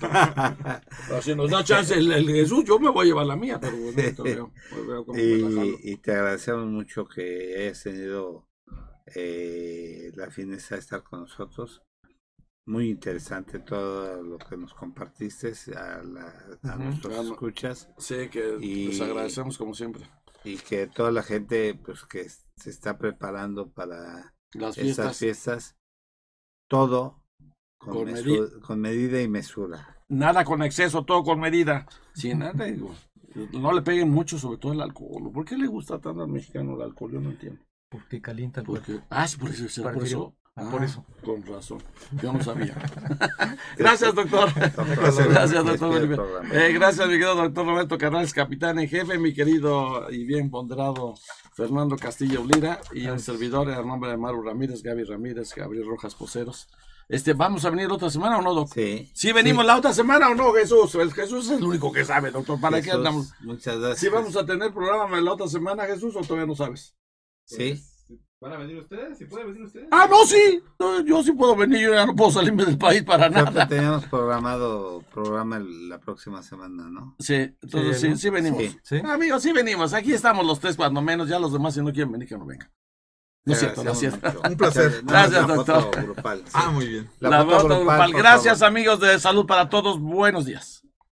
D: Pero si nos da chance el, el Jesús, yo me voy a llevar la mía, pero bueno, veo, pues veo cómo
B: y te agradecemos mucho que hayas tenido eh, la fineza de estar con nosotros. Muy interesante todo lo que nos compartiste a, la- a nuestros
D: Claro.
B: escuchas
D: Sí, que
B: Y-
D: les agradecemos como siempre.
B: y que toda la gente pues que se está preparando para
D: Las
B: estas
D: fiestas,
B: fiestas, todo con,
D: Con
B: mesu- con medida y mesura.
D: nada con exceso, todo con medida. Sin nada, digo. No le peguen mucho, sobre todo el alcohol. ¿Por qué le gusta tanto al mexicano el alcohol? Yo no entiendo.
C: Porque calienta el cuerpo.
D: Porque, ah, sí, por eso. Por eso.
C: Ah, por eso.
D: Con razón. Yo no sabía. Gracias, doctor.
B: Doctor,
D: Gracias, doctor.
B: programa.
D: Eh, gracias, mi querido doctor Roberto Canales, capitán en jefe, mi querido y bien ponderado Fernando Castillo Lira y el servidor en nombre de Maru Ramírez, Gaby Ramírez, Gabriel Rojas Poceros. Este, ¿Vamos a venir la otra semana o no, doctor?
B: Sí.
D: ¿Sí venimos la otra semana o no, Jesús? El Jesús es el único que sabe, doctor. ¿Para qué andamos?
B: Muchas gracias.
D: ¿Sí vamos a tener programa la otra semana, Jesús, o todavía no sabes?
B: Sí.
G: ¿Van a venir ustedes? ¿Si pueden venir ustedes?
D: Ah, no, sí. No, Yo sí puedo venir, yo ya no puedo salirme del país para
B: Creo que
D: nada.
B: teníamos programado programa la próxima semana, ¿no?
D: Sí, entonces sí,
C: ¿no?
D: sí venimos.
B: Sí.
C: ¿Sí?
D: Amigos, sí venimos. Aquí estamos los tres cuando menos. Ya los demás, si no quieren venir, que no vengan. No es cierto, no es cierto.
E: Un placer.
B: Nada
D: Gracias,
B: la
D: doctor.
B: foto grupal, sí.
E: Ah, muy bien.
D: La, foto grupal.
B: por
D: Gracias, amigos de Salud para Todos. Buenos días.